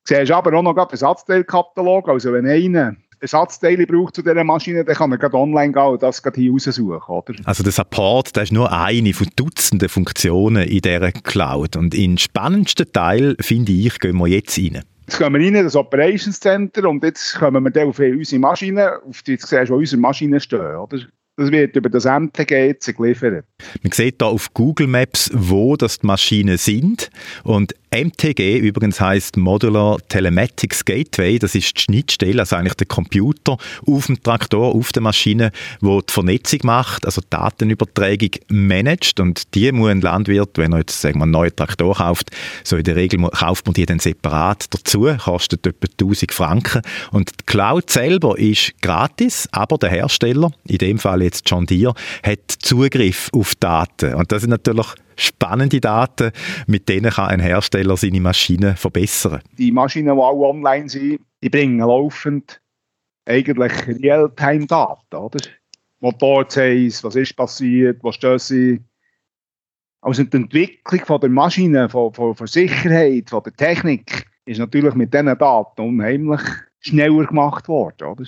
siehst aber auch noch einen Ersatzteilkatalog, also wenn einer Ersatzteile braucht zu dieser Maschine, dann kann er gerade online gehen und das gerade hier raussuchen, oder? Also der Support, das ist nur eine von Dutzenden Funktionen in dieser Cloud. Und in den spannendsten Teil, finde ich, gehen wir jetzt rein. Jetzt gehen wir rein in das Operations Center und jetzt kommen wir dann auf unsere Maschinen, auf die jetzt siehst du, wo unsere Maschinen stehen, oder? Das wird über das MTG jetzt geliefert. Man sieht da auf Google Maps, wo das die Maschinen sind. Und MTG übrigens heißt Modular Telematics Gateway. Das ist die Schnittstelle, also eigentlich der Computer auf dem Traktor, auf der Maschine, wo die Vernetzung macht, also Datenübertragung managt. Und die muss ein Landwirt, wenn er jetzt sagen wir, einen neuen Traktor kauft, so in der Regel kauft man die dann separat dazu, kostet etwa 1000 Franken. Und die Cloud selber ist gratis, aber der Hersteller, in dem Fall jetzt John Deere, hat Zugriff auf Daten. Und das sind natürlich spannende Daten, mit denen kann ein Hersteller seine Maschinen verbessern. Die Maschinen, die auch online sind, die bringen laufend eigentlich Realtime-Daten, oder? Motorzeis, was ist passiert, was sie. Also die Entwicklung von der Maschine, von, von, von Sicherheit, von der Technik, ist natürlich mit diesen Daten unheimlich schneller gemacht worden, oder?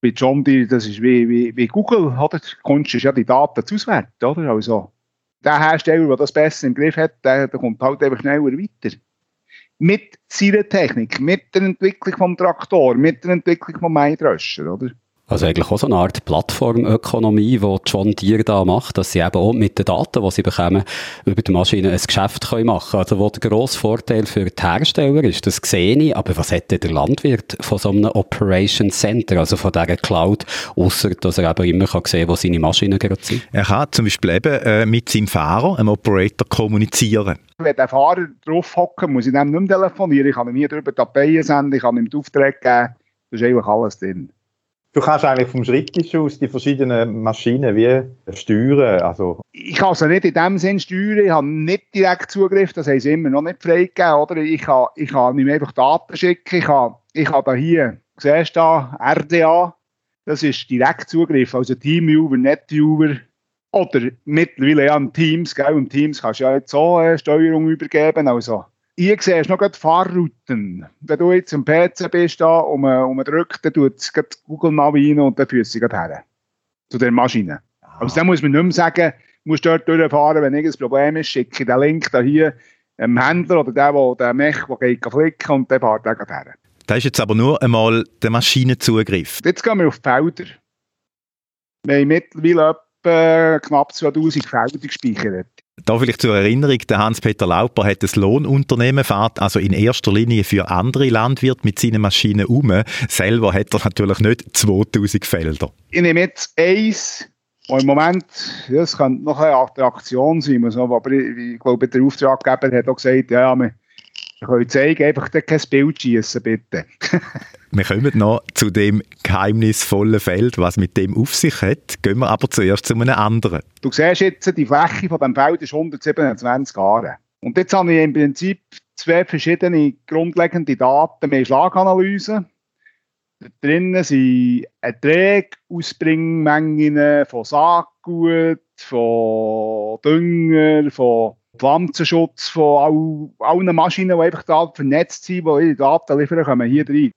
Bei John Deere, das ist wie, wie, wie Google, oder? Kunst ist ja die Daten zu auswerten, oder? Also, der Hersteller, der das besser im Griff hat, der, der kommt halt einfach schneller weiter. Mit seiner Technik, mit der Entwicklung vom Traktor, mit der Entwicklung vom Maidröscher, oder? Also eigentlich auch so eine Art Plattformökonomie, die John Deere da macht, dass sie eben auch mit den Daten, die sie bekommen, über die Maschine ein Geschäft können machen können. Also wo der grosse Vorteil für die Hersteller ist, das sehe ich, aber was hat denn der Landwirt von so einem Operation Center, also von dieser Cloud, außer dass er eben immer kann sehen kann, wo seine Maschinen gerade sind? Er kann zum Beispiel eben äh, mit seinem Fahrer, einem Operator, kommunizieren. Wenn der Fahrer drauf hocken, muss ich dem nicht mehr telefonieren, ich kann ihm nie darüber Dateien senden, ich kann ihm den Auftrag geben, da ist eigentlich alles drin. Du kannst eigentlich vom Schreibtisch aus die verschiedenen Maschinen wie steuern. Also. Ich kann sie nicht in dem Sinn steuern, ich habe nicht direkt Zugriff, das haben sie immer noch nicht freigegeben. Oder? Ich kann, ich kann ihm einfach Daten schicken. Ich habe, ich habe hier, siehst du da, RDA, das ist direkt Zugriff, also Teamviewer, NetViewer oder mittlerweile ja Teams, gell? und Teams kannst du ja jetzt so eine Steuerung übergeben. Also hier siehst du noch die Fahrrouten. Wenn du jetzt am PC bist da und man, und man drückt, dann tut es Google Navi rein und dann führt sie her. Zu der Maschine. Also dann muss man nicht mehr sagen, du musst dort durchfahren, wenn irgendein Problem ist, schicke ich den Link da hier dem Händler oder der, der, der Mech, der geht flicken und der fährt dann her. Das ist jetzt aber nur einmal der Maschinenzugriff. Jetzt gehen wir auf die Felder. Wir haben mittlerweile etwa knapp 2000 Felder gespeichert. Da vielleicht zur Erinnerung, der Hans-Peter Lauper hat ein Lohnunternehmen, fährt also in erster Linie für andere Landwirte mit seinen Maschinen um. Selber hat er natürlich nicht 2000 Felder. Ich nehme jetzt eins, wo im Moment, ja, das könnte noch eine Attraktion sein, aber ich, ich glaube, der Auftraggeber hat auch gesagt, ja, wir, können zeigen, einfach kein Bild schießen, bitte. <laughs> Wir kommen noch zu dem geheimnisvollen Feld, was mit dem auf sich hat. Gehen wir aber zuerst zu einem anderen. Du siehst jetzt, die Fläche von dem Feld ist 127 Jahre. Und jetzt habe ich im Prinzip zwei verschiedene grundlegende Daten. Wir Schlaganalyse. Da drinnen sind Erträge, Ausbringmengen von Saatgut, von Dünger, von Pflanzenschutz, von all, allen Maschinen, die einfach da vernetzt sind, die ihre Daten liefern, kommen hier rein.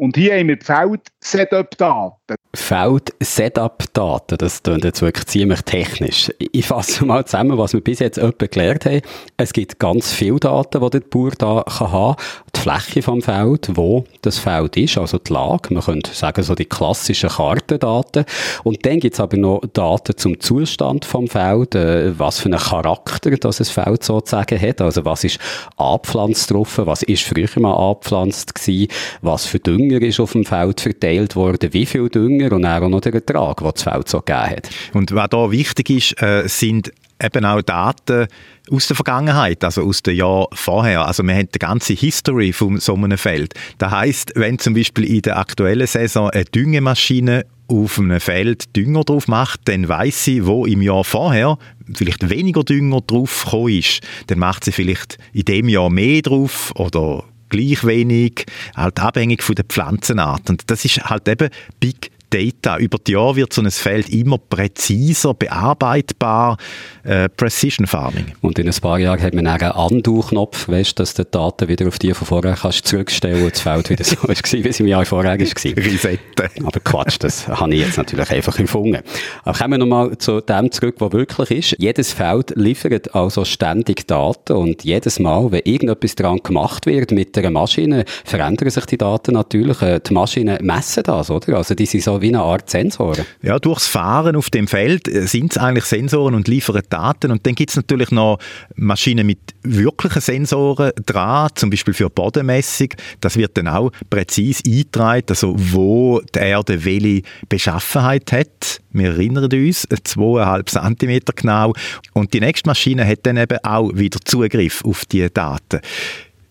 Und hier haben wir Feld-Setup-Daten. Feld-Setup-Daten, das klingt jetzt wirklich ziemlich technisch. Ich fasse mal zusammen, was wir bis jetzt etwa gelernt haben. Es gibt ganz viele Daten, die der Bauer da kann haben Die Fläche vom Feld, wo das Feld ist, also die Lage. Man könnte sagen, so die klassischen Kartendaten. Und dann gibt es aber noch Daten zum Zustand vom Feld, äh, was für einen Charakter das Feld sozusagen hat. Also was ist angepflanzt drauf, was ist früher mal angepflanzt gewesen, was für Dünger Dünger ist auf dem Feld verteilt worden, wie viel Dünger und auch noch der Ertrag, den das Feld so gegeben hat. Und was da wichtig ist, äh, sind eben auch Daten aus der Vergangenheit, also aus dem Jahr vorher. Also wir haben die ganze History von so einem Feld. Das heißt, wenn zum Beispiel in der aktuellen Saison eine Düngemaschine auf einem Feld Dünger drauf macht, dann weiß sie, wo im Jahr vorher vielleicht weniger Dünger drauf ist. Dann macht sie vielleicht in dem Jahr mehr drauf oder gleich wenig, halt abhängig von der Pflanzenart. Und das ist halt eben Big Data. Über die Jahre wird so ein Feld immer präziser, bearbeitbar, äh, Precision Farming. Und in ein paar Jahren hat man einen Undo-Knopf, weißt, dass du die Daten wieder auf die von vorher kannst zurückstellen und das Feld wieder so <laughs> war, wie es im Jahr vorher war. Risette. Aber Quatsch, das habe ich jetzt natürlich einfach empfunden. Aber kommen wir nochmal zu dem zurück, was wirklich ist. Jedes Feld liefert also ständig Daten und jedes Mal, wenn irgendetwas dran gemacht wird mit einer Maschine, verändern sich die Daten natürlich. Äh, die Maschinen messen das, oder? Also die sind so wie eine Art Sensoren. Ja, durchs Fahren auf dem Feld äh, sind es eigentlich Sensoren und liefern Daten. Und dann gibt es natürlich noch Maschinen mit wirklichen Sensoren dran, zum Beispiel für Bodenmessung. Das wird dann auch präzise eingetragen, also wo die Erde welche Beschaffenheit hat. Wir erinnern uns, 2,5 cm genau. Und die nächste Maschine hat dann eben auch wieder Zugriff auf diese Daten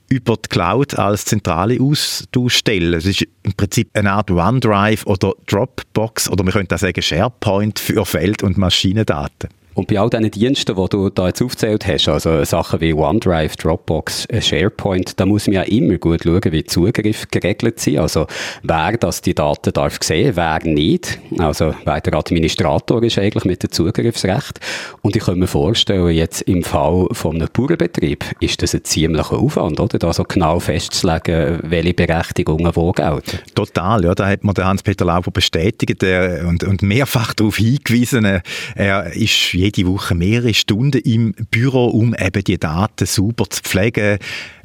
über die Cloud als zentrale Austauschstelle. Es ist im Prinzip eine Art OneDrive oder Dropbox oder man könnte auch sagen SharePoint für Feld- und Maschinendaten. Und bei all diesen Diensten, die du da jetzt aufgezählt hast, also Sachen wie OneDrive, Dropbox, SharePoint, da muss man ja immer gut schauen, wie Zugriff geregelt sind. Also wer das die Daten darf sehen, wer nicht. Also wer der Administrator ist eigentlich mit dem Zugriffsrecht. Und ich kann mir vorstellen, jetzt im Fall von einem Bauernbetrieb ist das ein ziemlicher Aufwand, oder? Da so genau festzulegen, welche Berechtigungen wo gelten. Total, ja. Da hat der Hans-Peter Lauber bestätigt der, und, und mehrfach darauf hingewiesen. Er ist jede Woche mehrere Stunden im Büro, um eben die Daten sauber zu pflegen,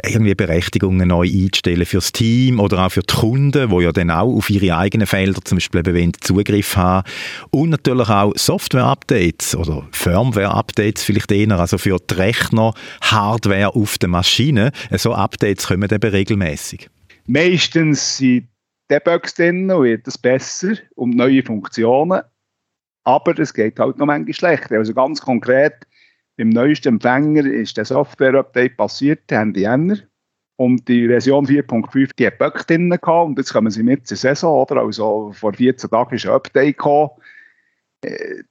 irgendwie Berechtigungen neu einzustellen fürs Team oder auch für die Kunden, wo ja dann auch auf ihre eigenen Felder zum Beispiel eben Zugriff haben und natürlich auch Software-Updates oder Firmware-Updates vielleicht eher, also für die Rechner, Hardware auf den Maschinen. So Updates kommen eben regelmäßig. Meistens sind Debugs drin und wird es besser und neue Funktionen. Aber es geht halt noch manchmal schlechter. Also ganz konkret, beim neuesten Empfänger ist der Software-Update passiert, Ende Jänner. Und die Version 4.5, die hat Bug drin gehabt. Und jetzt kommen sie mit zur Saison, oder? Also vor 14 Tagen ist ein Update gekommen. Äh,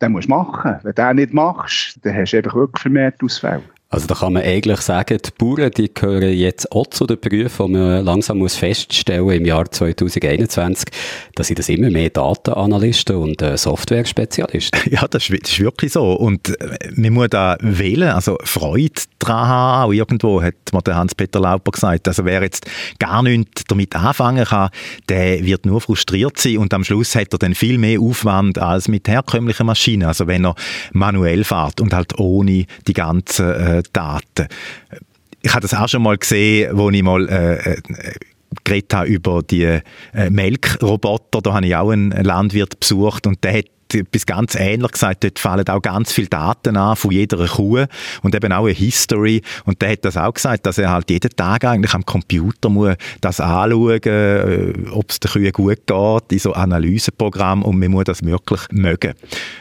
den musst du machen. Wenn du den nicht machst, dann hast du einfach wirklich vermehrt Ausfälle. Also da kann man eigentlich sagen, die Bauern, die gehören jetzt auch zu den Berufen, die man langsam muss feststellen im Jahr 2021, dass sie das immer mehr Datenanalysten und äh, Software-Spezialisten. <laughs> Ja, das ist, das ist, wirklich so. Und äh, man muss da wählen, also Freude daran haben, auch irgendwo, hat der Hans-Peter Lauper gesagt. Also wer jetzt gar nichts damit anfangen kann, der wird nur frustriert sein und am Schluss hat er dann viel mehr Aufwand als mit herkömmlichen Maschinen. Also wenn er manuell fährt und halt ohne die ganzen äh, Daten. Ich habe das auch schon mal gesehen, wo ich mal äh, äh geredet habe über die äh, Melkroboter. Da habe ich auch einen Landwirt besucht und der hat etwas ganz ähnlich gesagt. Dort fallen auch ganz viele Daten an von jeder Kuh und eben auch eine History. Und der hat das auch gesagt, dass er halt jeden Tag eigentlich am Computer muss das anschauen, äh, ob es der Kühe gut geht, in so Analyseprogramm und man muss das wirklich mögen.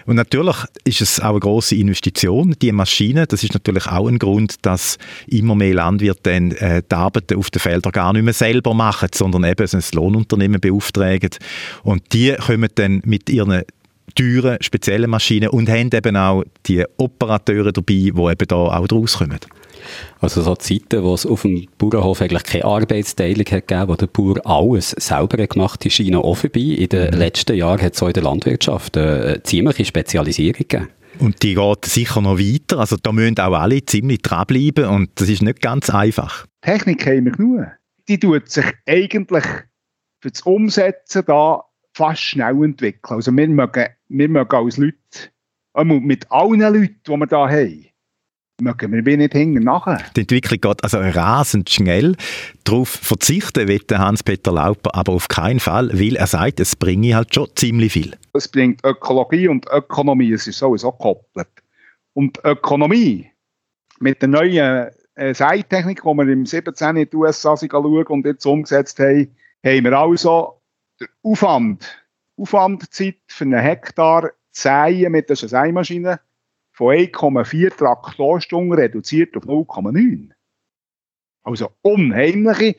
Und natürlich ist es auch eine große Investition, die Maschine. Das ist natürlich auch ein Grund, dass immer mehr Landwirte dann äh, die Arbeiten auf den Feldern gar nicht mehr selber machen, sondern eben ein Lohnunternehmen beauftragen. Und die kommen dann mit ihren teuren, speziellen Maschinen und haben eben auch die Operateure dabei, die eben da auch rauskommen. Also so Zeiten, wo es auf dem Bauernhof eigentlich keine Arbeitsteilung hat gegeben, wo der Bauer alles selber gemacht hat, die scheinen auch vorbei. In den mhm. letzten Jahren hat es auch in der Landwirtschaft eine ziemliche Spezialisierung gegeben. Und die geht sicher noch weiter. Also da müssen auch alle ziemlich dranbleiben und das ist nicht ganz einfach. Technik haben wir genug. Die tut sich eigentlich für das Umsetzen da fast schnell entwickeln. Also wir mögen, wir mögen als Leute, mit allen Leuten, die wir da haben, mögen wir wenig hinten nachher. Die Entwicklung geht also rasend schnell. Darauf verzichten will Hans-Peter Lauper aber auf keinen Fall, weil er sagt, es bringe halt schon ziemlich viel. Es bringt Ökologie und Ökonomie, es ist sowieso gekoppelt. Und Ökonomie mit der neuen äh, Seitechnik, die wir im 17. in die USA schauen und jetzt umgesetzt haben, haben wir also den Aufwand, Aufwandzeit für einen Hektar Säen mit der Sämaschine von 1,4 Traktorstunden reduziert auf 0,9. Also unheimliche.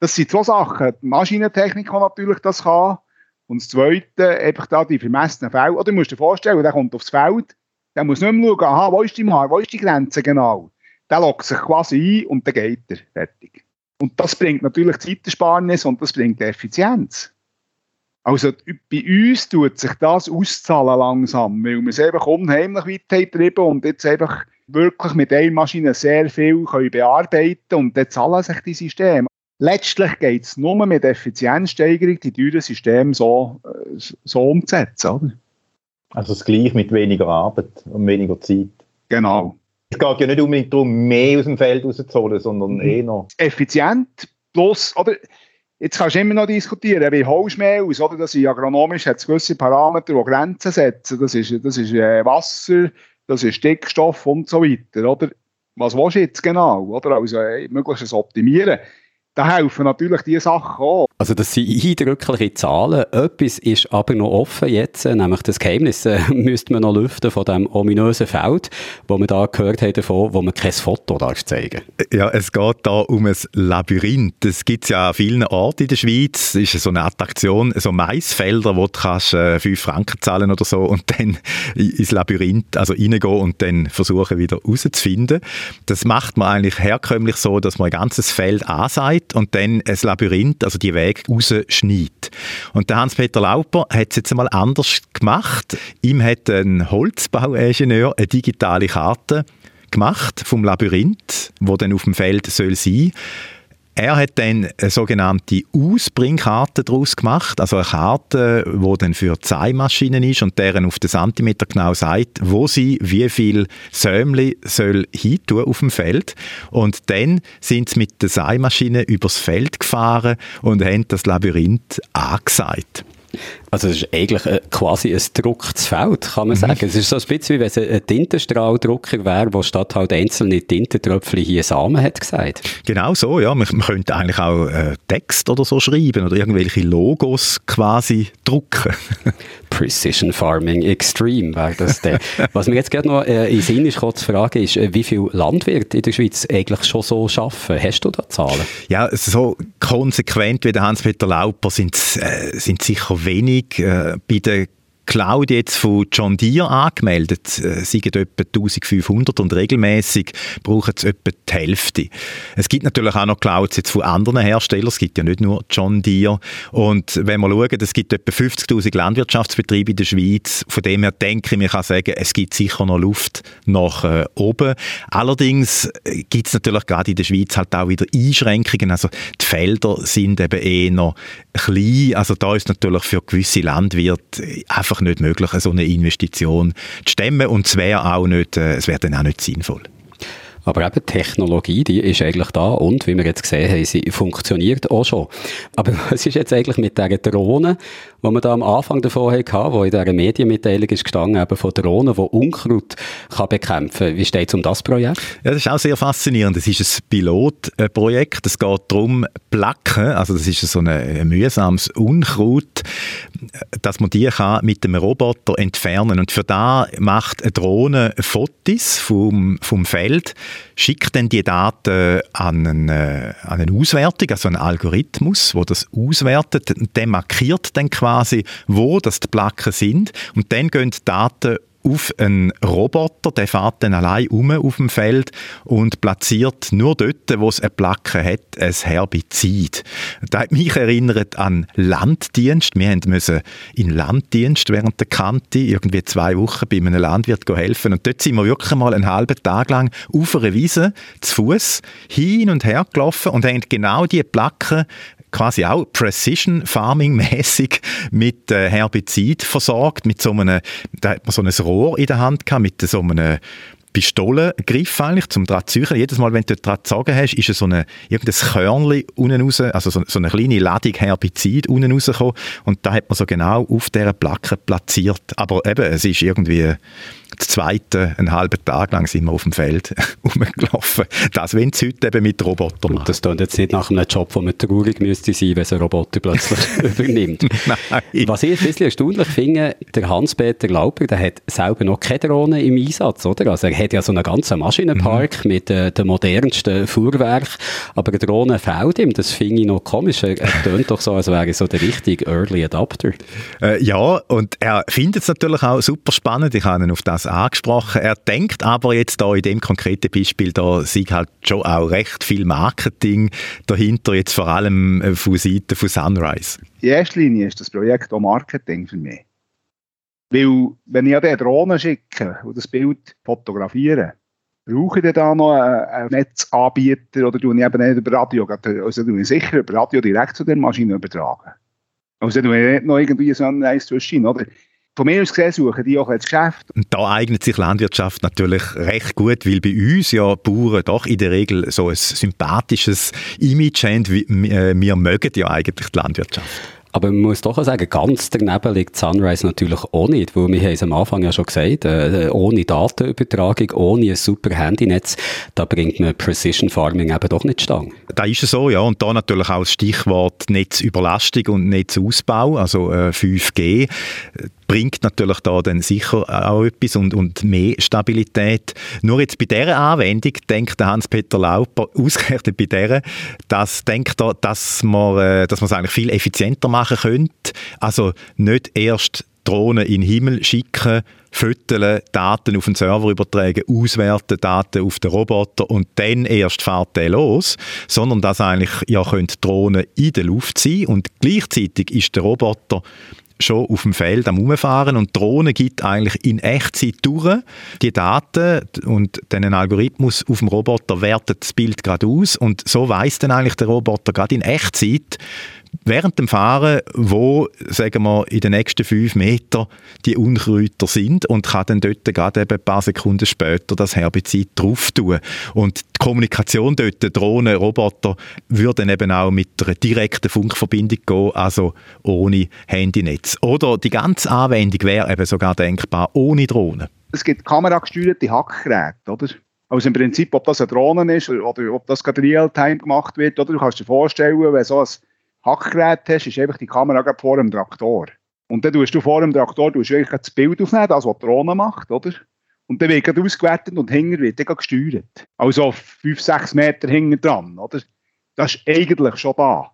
Das sind zwei Sachen. Die Maschinentechnik kann natürlich das kann. Und das Zweite, einfach da die vermessenen Fälle. Oder du musst dir vorstellen, der kommt aufs Feld, der muss nicht mehr schauen, aha, wo ist die Mar, wo ist die Grenze genau. Der lockt sich quasi ein und dann geht er. Fertig. Und das bringt natürlich Zeitersparnis und das bringt Effizienz. Also bei uns tut sich das auszahlen langsam, weil wir es einfach unheimlich weit treiben und jetzt einfach wirklich mit einer Maschine sehr viel können bearbeiten und dann zahlen sich die Systeme. Letztlich geht es nur mit Effizienzsteigerung, die teuren Systeme so, äh, so umzusetzen. Oder? Also das Gleiche mit weniger Arbeit und weniger Zeit. Genau. Es geht ja nicht unbedingt darum, mehr aus dem Feld rauszuholen, sondern mhm. eher noch. Effizient, bloß, oder? Jetzt kannst du immer noch diskutieren, wie holst du mehr aus, oder? Das sind agronomisch hat gewisse Parameter, die Grenzen setzen. Das ist, das ist äh, Wasser, das ist Stickstoff und so weiter, oder? Was willst du jetzt genau, oder? Also, äh, möglichst optimieren da helfen natürlich diese Sachen auch. Also das sind eindrückliche Zahlen. Etwas ist aber noch offen jetzt, nämlich das Geheimnis äh, <laughs> müsste man noch lüften von dem ominösen Feld, wo wir da gehört haben davon, wo man kein Foto darf zeigen Ja, es geht da um ein Labyrinth. Es gibt ja an vielen Orten in der Schweiz. Es ist so eine Attraktion, so Maisfelder, wo du kannst äh, 5 Franken zahlen oder so und <laughs> dann ins Labyrinth, also reingehen und dann versuchen wieder rauszufinden. Das macht man eigentlich herkömmlich so, dass man ein ganzes Feld ansagt und dann ein Labyrinth, also die Wege rausschneidet. Und der Hans-Peter Lauper hat es jetzt einmal anders gemacht. Ihm hat ein Holzbauingenieur eine digitale Karte gemacht vom Labyrinth, wo dann auf dem Feld soll sein er hat dann eine sogenannte Ausbringkarte daraus gemacht, also eine Karte, die dann für die Seimaschinen ist und deren auf den Zentimeter genau sagt, wo sie wie viel Säumli soll hintun auf dem Feld. Und dann sind sie mit der Seimaschine übers Feld gefahren und haben das Labyrinth angesagt. Also es ist eigentlich äh, quasi ein gedrucktes Feld, kann man mhm. sagen. Es ist so ein bisschen wie wenn es ein Tintenstrahldrucker wäre, wo statt halt einzelne Tintentröpfchen hier Samen hat gesagt. Genau so, ja. Man, man könnte eigentlich auch äh, Text oder so schreiben oder irgendwelche Logos quasi drucken. <laughs> Precision Farming Extreme wäre das der. <laughs> Was mir jetzt gerade noch äh, in Sinn ist, zu fragen, ist, äh, wie viele Landwirte in der Schweiz eigentlich schon so arbeiten? Hast du da Zahlen? Ja, so konsequent wie der Hans-Peter Lauper sind äh, sind sicher wenig. Äh, bei der Cloud jetzt von John Deere angemeldet, äh, sind etwa 1500 und regelmäßig brauchen sie etwa die Hälfte. Es gibt natürlich auch noch Clouds jetzt von anderen Herstellern, es gibt ja nicht nur John Deere. Und wenn wir schauen, es gibt etwa 50'000 Landwirtschaftsbetriebe in der Schweiz, von dem her denke ich, man kann sagen, es gibt sicher noch Luft nach äh, oben. Allerdings äh, gibt es natürlich gerade in der Schweiz halt auch wieder Einschränkungen, also die Felder sind eben eher noch klein, also da ist natürlich für gewisse Landwirte einfach einfach nicht möglich, so eine Investition zu stemmen und es wäre auch nicht, äh, es wäre dann auch nicht sinnvoll. Aber eben Technologie, die ist eigentlich da und wie wir jetzt gesehen haben, sie funktioniert auch schon. Aber <laughs> was ist jetzt eigentlich mit dieser Drohne, die wir da am Anfang davon hatten, wo in dieser Medienmitteilung ist gestanden, eben von Drohnen, die Unkraut kann bekämpfen Wie steht es um das Projekt? Ja, das ist auch sehr faszinierend. Das ist ein Pilotprojekt. Es geht darum, Placken, also das ist so ein mühsames Unkraut, dass man die kann mit dem Roboter entfernen Und für da macht eine Drohne Fotos vom, vom Feld, schickt dann die Daten an eine, an eine Auswertung, also einen Algorithmus, wo das auswertet. Der markiert dann quasi, wo das die Plaken sind. Und dann gehen die Daten auf einen Roboter, der fährt dann allein um auf dem Feld und platziert nur dort, wo es eine Placke hat, ein Herbizid. Das hat mich erinnert an Landdienst. Wir mussten in Landdienst während der Kante irgendwie zwei Wochen bei einem Landwirt helfen und dort sind wir wirklich mal einen halben Tag lang auf einer Wiese zu Fuß hin und her gelaufen und haben genau die Placke quasi auch Precision Farming mäßig mit äh, Herbizid versorgt, mit so einem, da hat man so ein Rohr in der Hand gehabt, mit so einem Pistolengriff eigentlich, zum dran zu Jedes Mal, wenn du dran gezogen hast, ist so eine, irgendein Körnchen unten raus, also so, so eine kleine Ladung Herbizid unten rausgekommen und da hat man so genau auf dieser Placke platziert. Aber eben, es ist irgendwie das zweite, einen halben Tag lang sind wir auf dem Feld <laughs> rumgelaufen. Das wollen sie heute eben mit Robotern machen. Das klingt jetzt nicht nach einem Job, wo man traurig müsste sein, wenn es ein Roboter plötzlich <laughs> übernimmt. Nein. Was ich ein bisschen erstaunlich finde, der Hans-Peter Lauber, der hat selber noch keine Drohne im Einsatz, oder? Also er hat ja so einen ganzen Maschinenpark mhm. mit äh, dem modernsten Fuhrwerk, aber eine Drohne fehlt ihm. Das finde ich noch komisch. Er, er tönt doch so, als wäre er so der richtige Early Adapter. Äh, ja, und er findet es natürlich auch super spannend. Ich habe ihn auf das angesprochen. Er denkt aber jetzt da in dem konkreten Beispiel, da sieht halt schon auch recht viel Marketing dahinter, jetzt vor allem äh, von Seiten von Sunrise. In erster Linie ist das Projekt auch Marketing für mich. Weil, wenn ich eine Drohne schicke und das Bild fotografiere, brauche ich da noch einen Netzanbieter oder tue ich eben nicht über Radio, also tue ich sicher über Radio direkt zu der Maschine übertragen. Also tue ich nicht noch irgendwie so ein Eis zwischen, oder? von mir aus gesehen suchen die auch das Geschäft. Da eignet sich Landwirtschaft natürlich recht gut, weil bei uns ja Bauern doch in der Regel so ein sympathisches Image haben. Äh, wir mögen ja eigentlich die Landwirtschaft. Aber man muss doch auch sagen, ganz daneben liegt Sunrise natürlich auch nicht, weil wir haben es am Anfang ja schon gesagt, äh, ohne Datenübertragung, ohne ein super Handynetz, da bringt man Precision Farming eben doch nicht stange. Da ist es so, ja. Und da natürlich auch das Stichwort Netzüberlastung und Netzausbau, also äh, 5G bringt natürlich da dann sicher auch etwas und, und mehr Stabilität. Nur jetzt bei dieser Anwendung denkt Hans-Peter Lauper, <laughs> ausgerechnet bei dieser, dass denkt er, dass man, äh, dass man es eigentlich viel effizienter machen könnte. Also nicht erst Drohnen in den Himmel schicken, fütteln, Daten auf den Server übertragen, auswerten, Daten auf den Roboter und dann erst fährt der los, sondern dass eigentlich ja Drohnen in der Luft sein und gleichzeitig ist der Roboter schon auf dem Feld am Umfahren und die Drohne gibt eigentlich in Echtzeit durch. Die Daten und dann Algorithmus auf dem Roboter wertet das Bild gerade aus und so weiß dann eigentlich der Roboter gerade in Echtzeit, während dem Fahren, wo, sagen wir, in den nächsten fünf Metern die Unkräuter sind und kann dann dort gerade eben ein paar Sekunden später das Herbizid drauf tun. Und die Kommunikation dort, Drohnen, Roboter, würde dann eben auch mit einer direkten Funkverbindung gehen, also ohne Handynetz. Oder die ganze Anwendung wäre eben sogar denkbar ohne Drohnen. Es gibt kameragesteuerte Hackgeräte, oder? Also im Prinzip, ob das eine Drohne ist oder ob das gerade real-time gemacht wird, oder du kannst dir vorstellen, wenn so ein Hackgerät hast, ist einfach die Kamera vor dem Traktor. Und dann tust du vor dem Traktor tust du das Bild aufnehmen, das, was die Drohne macht, oder? Und dann wird ausgewertet und hinter wird dann gesteuert. Also 5, 6 Meter hinter dran, oder? Das ist eigentlich schon da.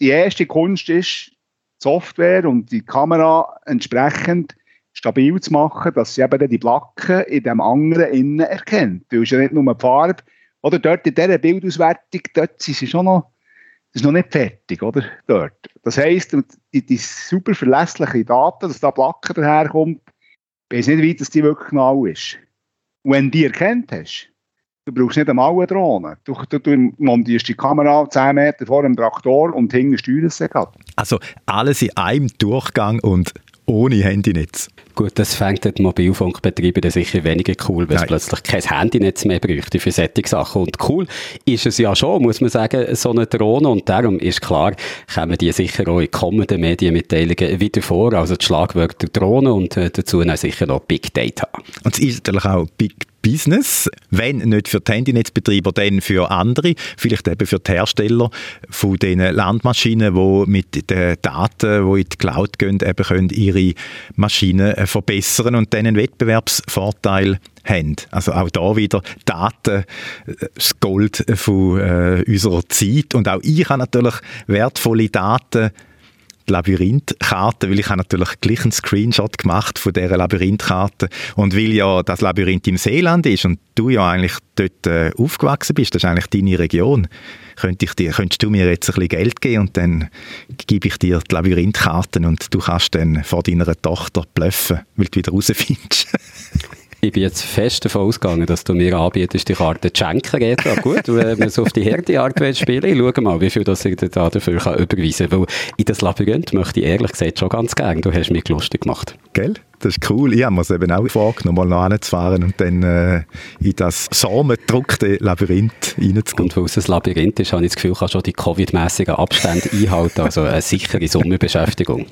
Die erste Kunst ist, die Software und die Kamera entsprechend stabil zu machen, dass sie eben die Placken in dem anderen innen erkennt. Du hast ja nicht nur die Farbe, oder dort in dieser Bildauswertung, dort sind sie schon noch ist noch nicht fertig, oder? Dort. Das heisst, die, die super verlässliche Daten, dass da Placker daherkommt, weiß nicht, wie das die wirklich genau ist. Und wenn du die erkennt hast, du brauchst nicht einmal eine Drohne. Du, du, du montierst die Kamera 10 Meter vor dem Traktor und hinten steuerst sie Also alles in einem Durchgang und ohne Handynetz. Gut, das fängt den Mobilfunkbetreiber sicher weniger cool, weil es plötzlich kein Handynetz mehr bräuchte für solche Sachen. Und cool ist es ja schon, muss man sagen, so eine Drohne. Und darum ist klar, kommen die sicher auch in kommenden Medienmitteilungen wieder vor. Also die Schlagwörter Drohne und äh, dazu dann sicher noch Big Data. Und es ist natürlich auch Big Business, wenn nicht für die Handynetzbetreiber, dann für andere, vielleicht eben für die Hersteller von den Landmaschinen, die mit den Daten, die in die Cloud gehen, eben können ihre Maschinen äh, verbessern und dann einen Wettbewerbsvorteil haben. Also auch da wieder Daten, äh, das Gold von äh, unserer Zeit und auch ich habe natürlich wertvolle Daten die Labyrinthkarte, weil ich habe natürlich gleich einen Screenshot gemacht von dieser Labyrinthkarte und weil ja das Labyrinth im Seeland ist und du ja eigentlich dort äh, aufgewachsen bist, das ist eigentlich deine Region, könnte ich dir, könntest du mir jetzt ein bisschen Geld geben und dann gebe ich dir die Labyrinthkarten und du kannst dann vor deiner Tochter bluffen, weil du wieder rausfindest. <laughs> Ich bin jetzt fest davon ausgegangen, dass du mir anbietest, die Karte zu schenken, Reto. Gut, wenn wir es auf die Härteart spielen ich schaue mal, wie viel das ich da dafür kann überweisen kann. Weil in das Labyrinth möchte ich ehrlich gesagt schon ganz gerne. Du hast mich lustig gemacht. Gell? Das ist cool. Ich habe mir es eben auch vorgenommen, mal noch hinzufahren und dann äh, in das samengedruckte Labyrinth reinzugehen. Und weil es ein Labyrinth ist, habe ich das Gefühl, kann schon die Covid-mässigen Abstände einhalten. Also eine sichere Sommerbeschäftigung.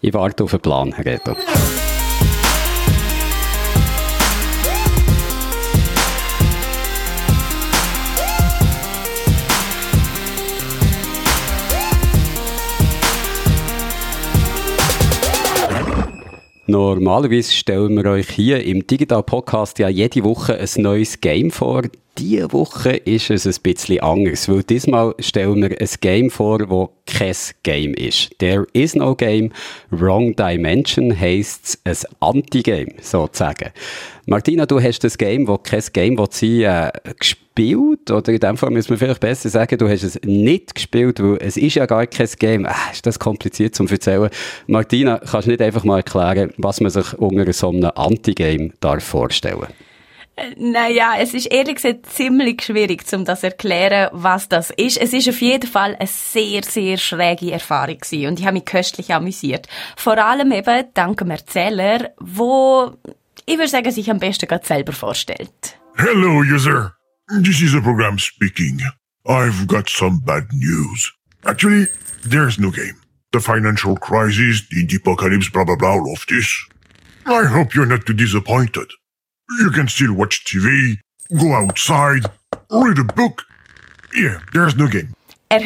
Ich warte auf einen Plan, Herr Reto. Normalerweise stellen wir euch hier im Digital Podcast ja jede Woche ein neues Game vor. Diese Woche ist es ein bisschen anders, weil diesmal stellen wir ein Game vor, das kein Game ist. There is no game. Wrong Dimension heisst es ein Anti-Game, sozusagen. Martina, du hast das Game, das kein Game sein äh, gespielt, oder in dem Fall müssen wir vielleicht besser sagen, du hast es nicht gespielt, weil es ist ja gar kein Game. Ah, ist das kompliziert zu erzählen. Martina, kannst du nicht einfach mal erklären, was man sich unter so einem Anti-Game vorstellen darf? Naja, es ist ehrlich gesagt ziemlich schwierig, um das zu erklären, was das ist. Es ist auf jeden Fall eine sehr, sehr schräge Erfahrung gewesen und ich habe mich köstlich amüsiert. Vor allem eben dank dem Erzähler, wo ich würde sagen, sich am besten gerade selber vorstellt. Hello, user. This is a program speaking. I've got some bad news. Actually, there's no game. The financial crisis, the apocalypse, blah blah blah, all of this. I hope you're not too disappointed. You can still watch TV, go outside, read a book. Yeah, there's no game. Er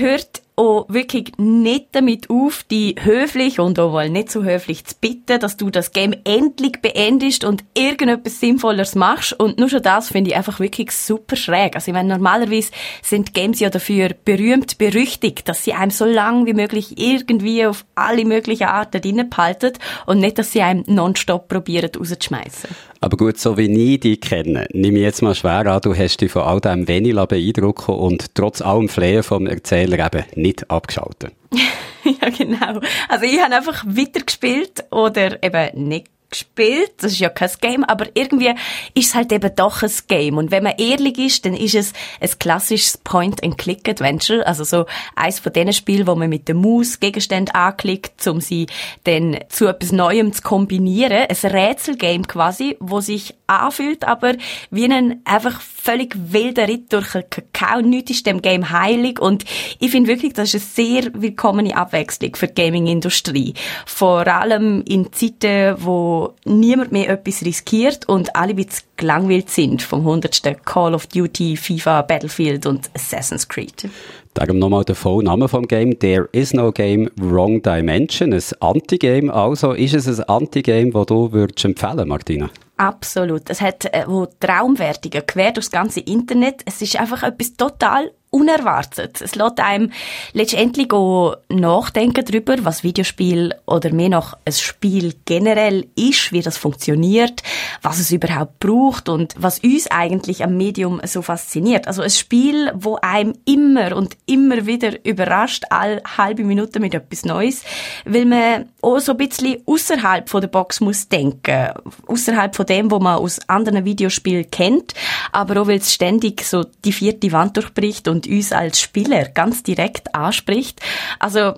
auch wirklich nicht damit auf, die höflich und auch wohl nicht so höflich zu bitten, dass du das Game endlich beendest und irgendetwas Sinnvolleres machst. Und nur schon das finde ich einfach wirklich super schräg. Also ich meine, normalerweise sind Games ja dafür berühmt, berüchtigt, dass sie einem so lang wie möglich irgendwie auf alle möglichen Arten reinpalten und nicht, dass sie einem nonstop probieren rauszuschmeißen. Aber gut, so wie ich dich kenne, nehme ich jetzt mal schwer an, du hast dich von all dem wenig beeindrucken und trotz allem Flehen vom Erzähler eben nicht abgeschaltet. <laughs> ja, genau. Also ich habe einfach weitergespielt oder eben nicht gespielt. Das ist ja kein Game, aber irgendwie ist es halt eben doch ein Game. Und wenn man ehrlich ist, dann ist es ein klassisches Point-and-Click-Adventure. Also so eins von diesen Spielen, wo man mit der Maus Gegenstände anklickt, um sie dann zu etwas Neuem zu kombinieren. Ein Rätselgame quasi, wo sich anfühlt, aber wie ein einfach völlig wilder Ritt durch den Kakao. Nichts ist dem Game heilig und ich finde wirklich, das ist eine sehr willkommene Abwechslung für die Gaming-Industrie. Vor allem in Zeiten, wo niemand mehr etwas riskiert und alle ein bisschen gelangweilt sind vom 100. Call of Duty, FIFA, Battlefield und Assassin's Creed. Darum nochmal der Vollname vom Game. There is no game, wrong dimension. Ein Anti-Game. Also, ist es ein Anti-Game, das du würdest empfehlen, Martina? Absolut. Es hat äh, Traumwertungen quer durchs ganze Internet. Es ist einfach etwas total unerwartet. Es lässt einem letztendlich auch nachdenken darüber, was Videospiel oder mehr noch ein Spiel generell ist, wie das funktioniert, was es überhaupt braucht und was uns eigentlich am Medium so fasziniert. Also ein Spiel, wo einem immer und immer wieder überrascht, all halbe Minute mit etwas Neues, weil man auch so ein bisschen außerhalb der Box muss denken, außerhalb von dem, wo man aus anderen Videospielen kennt, aber auch weil es ständig so die vierte Wand durchbricht und uns als Spieler ganz direkt anspricht. Also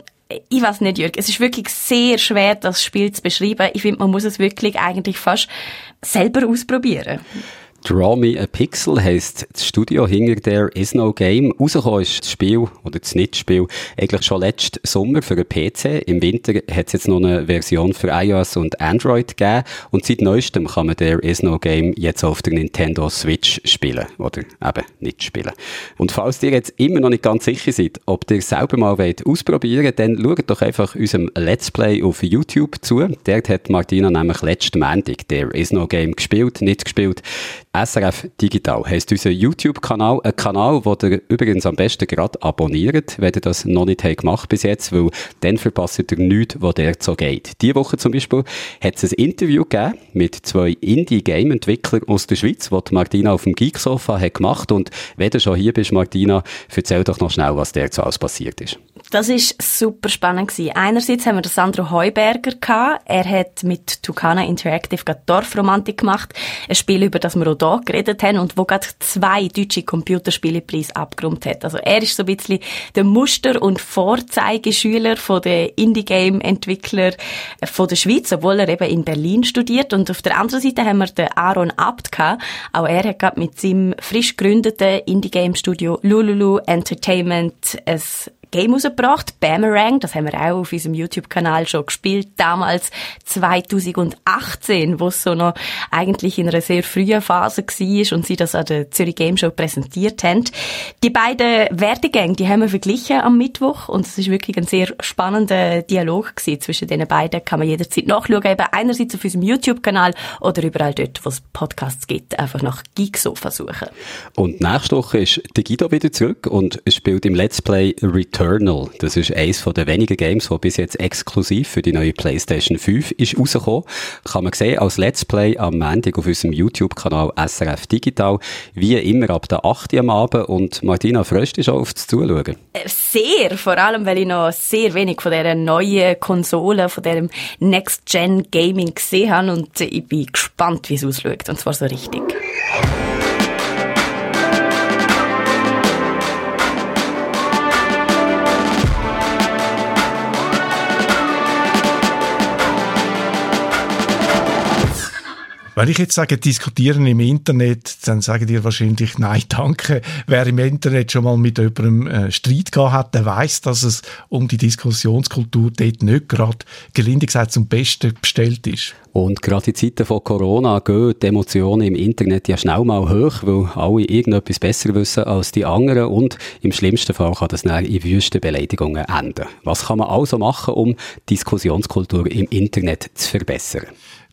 ich weiß nicht, Jörg, es ist wirklich sehr schwer, das Spiel zu beschreiben. Ich finde, man muss es wirklich eigentlich fast selber ausprobieren. Draw Me a Pixel heisst das Studio hinter There Is No Game. Rausgekommen ist das Spiel, oder das Nicht-Spiel, eigentlich schon letzten Sommer für einen PC. Im Winter hat es jetzt noch eine Version für iOS und Android gegeben. Und seit neuestem kann man There Is No Game jetzt auf der Nintendo Switch spielen. Oder eben nicht spielen. Und falls ihr jetzt immer noch nicht ganz sicher seid, ob ihr selber mal wollt ausprobieren wollt, dann schaut doch einfach unserem Let's Play auf YouTube zu. Dort hat Martina nämlich letzten Montag There Is No Game gespielt, nicht gespielt SRF Digital heisst unser YouTube-Kanal. Ein Kanal, den ihr übrigens am besten gerade abonniert, wenn ihr das noch nicht gemacht bis jetzt, weil dann verpasst ihr nichts, was der so geht. Diese Woche zum Beispiel hat es ein Interview gegeben mit zwei Indie-Game-Entwicklern aus der Schweiz, die Martina auf dem Geeksofa hat gemacht und wenn du schon hier bist, Martina, erzähl doch noch schnell, was der so alles passiert ist. Das ist super spannend gewesen. Einerseits haben wir Sandro Heuberger gehabt. Er hat mit Tucana Interactive Dorfromantik gemacht. Ein Spiel, über das wir hier geredet haben und wo gerade zwei deutsche Computerspielepreise abgeräumt hat. Also er ist so ein bisschen der Muster- und Vorzeigeschüler von den Indie-Game-Entwickler von der Schweiz, obwohl er eben in Berlin studiert. Und auf der anderen Seite haben wir den Aaron Abt gehabt. Auch er hat gerade mit seinem frisch gegründeten Indie-Game-Studio Lululu Entertainment ein Game rausgebracht, Boomerang, das haben wir auch auf unserem YouTube-Kanal schon gespielt, damals 2018, wo es so noch eigentlich in einer sehr frühen Phase war und sie das an der Zürich Game Show präsentiert haben. Die beiden Werdegänge, die haben wir verglichen am Mittwoch und es ist wirklich ein sehr spannender Dialog gewesen zwischen den beiden, kann man jederzeit nachschauen, eben einerseits auf unserem YouTube-Kanal oder überall dort, wo es Podcasts gibt, einfach nach Geeksofa suchen. Und nächste Woche ist der Guido wieder zurück und spielt im Let's Play Return Returnal. Das ist eines der wenigen Games, die bis jetzt exklusiv für die neue PlayStation 5 ist rausgekommen. Kann man sehen als Let's Play am Montag auf unserem YouTube-Kanal SRF Digital. Wie immer ab der 8. am Abend. Und Martina, freust du schon auf das Zuschauen? Äh, sehr, vor allem, weil ich noch sehr wenig von dieser neuen Konsole, von diesem Next-Gen-Gaming gesehen habe und ich bin gespannt, wie es ausschaut. Und zwar so richtig. Wenn ich jetzt sage, diskutieren im Internet, dann sagen dir wahrscheinlich, <laughs> nein, danke. Wer im Internet schon mal mit jemandem äh, Streit gehabt hat, der weiß, dass es um die Diskussionskultur dort nicht gerade, gelinde gesagt, zum Besten bestellt ist. Und gerade in Zeiten von Corona gehen die Emotionen im Internet ja schnell mal hoch, weil alle irgendetwas besser wissen als die anderen und im schlimmsten Fall kann das dann in wüsten Beleidigungen enden. Was kann man also machen, um Diskussionskultur im Internet zu verbessern?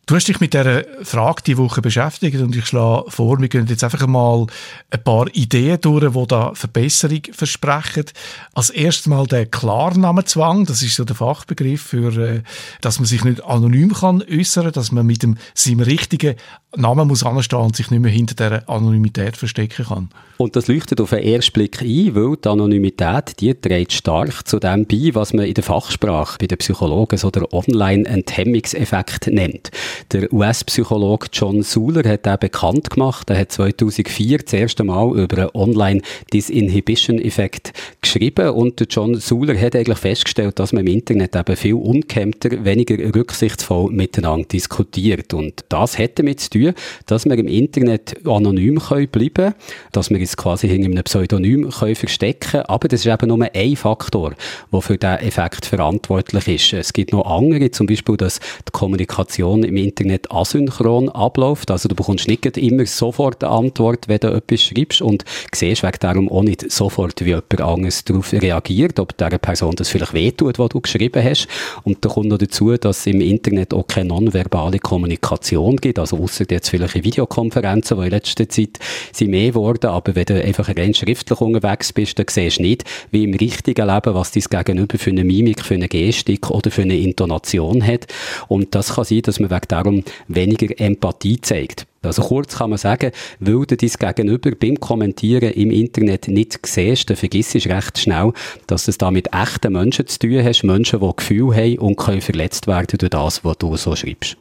Du hast dich mit dieser Frage die Woche beschäftigt und ich schlage vor, wir gehen jetzt einfach mal ein paar Ideen durch, die da Verbesserung versprechen. Als erstes mal der Klarnamenzwang, das ist so der Fachbegriff für, äh, dass man sich nicht anonym kann äußern, dass man mit dem, seinem richtigen Namen muss anstehen und sich nicht mehr hinter der Anonymität verstecken kann. Und das leuchtet auf den ersten Blick ein, weil die Anonymität, die trägt stark zu dem bei, was man in der Fachsprache bei den Psychologen so der Online-Enthemmungseffekt nennt. Der US-Psychologe John Suler hat den bekannt gemacht. Er hat 2004 das erste Mal über einen Online-Disinhibition-Effekt geschrieben und John Suler hat eigentlich festgestellt, dass man im Internet eben viel unkemmter, weniger rücksichtsvoll miteinander diskutiert. Und das hat damit zu tun, dass wir im Internet anonym können bleiben dass wir uns quasi hinter einem Pseudonym können verstecken aber das ist eben nur ein Faktor, der für diesen Effekt verantwortlich ist. Es gibt noch andere, zum Beispiel, dass die Kommunikation im Internet asynchron abläuft. Also du bekommst nicht immer sofort eine Antwort, wenn du etwas schreibst und siehst wegen darum auch nicht sofort, wie jemand anderes darauf reagiert, ob der Person das vielleicht wehtut, was du geschrieben hast. Und da kommt noch dazu, dass es im Internet auch keine nonverbale Kommunikation gibt, also außer jetzt vielleicht in Videokonferenzen, die in letzter Zeit sind mehr geworden, aber wenn du einfach rein schriftlich unterwegs bist, dann siehst du nicht, wie im richtigen Leben, was dein Gegenüber für eine Mimik, für eine Gestik oder für eine Intonation hat. Und das kann sein, dass man wegen darum weniger Empathie zeigt. Also kurz kann man sagen, weil du dein Gegenüber beim Kommentieren im Internet nicht siehst, dann vergisst du recht schnell, dass es da mit echten Menschen zu tun hast, Menschen, die Gefühle haben und können verletzt werden durch das, was du so schreibst.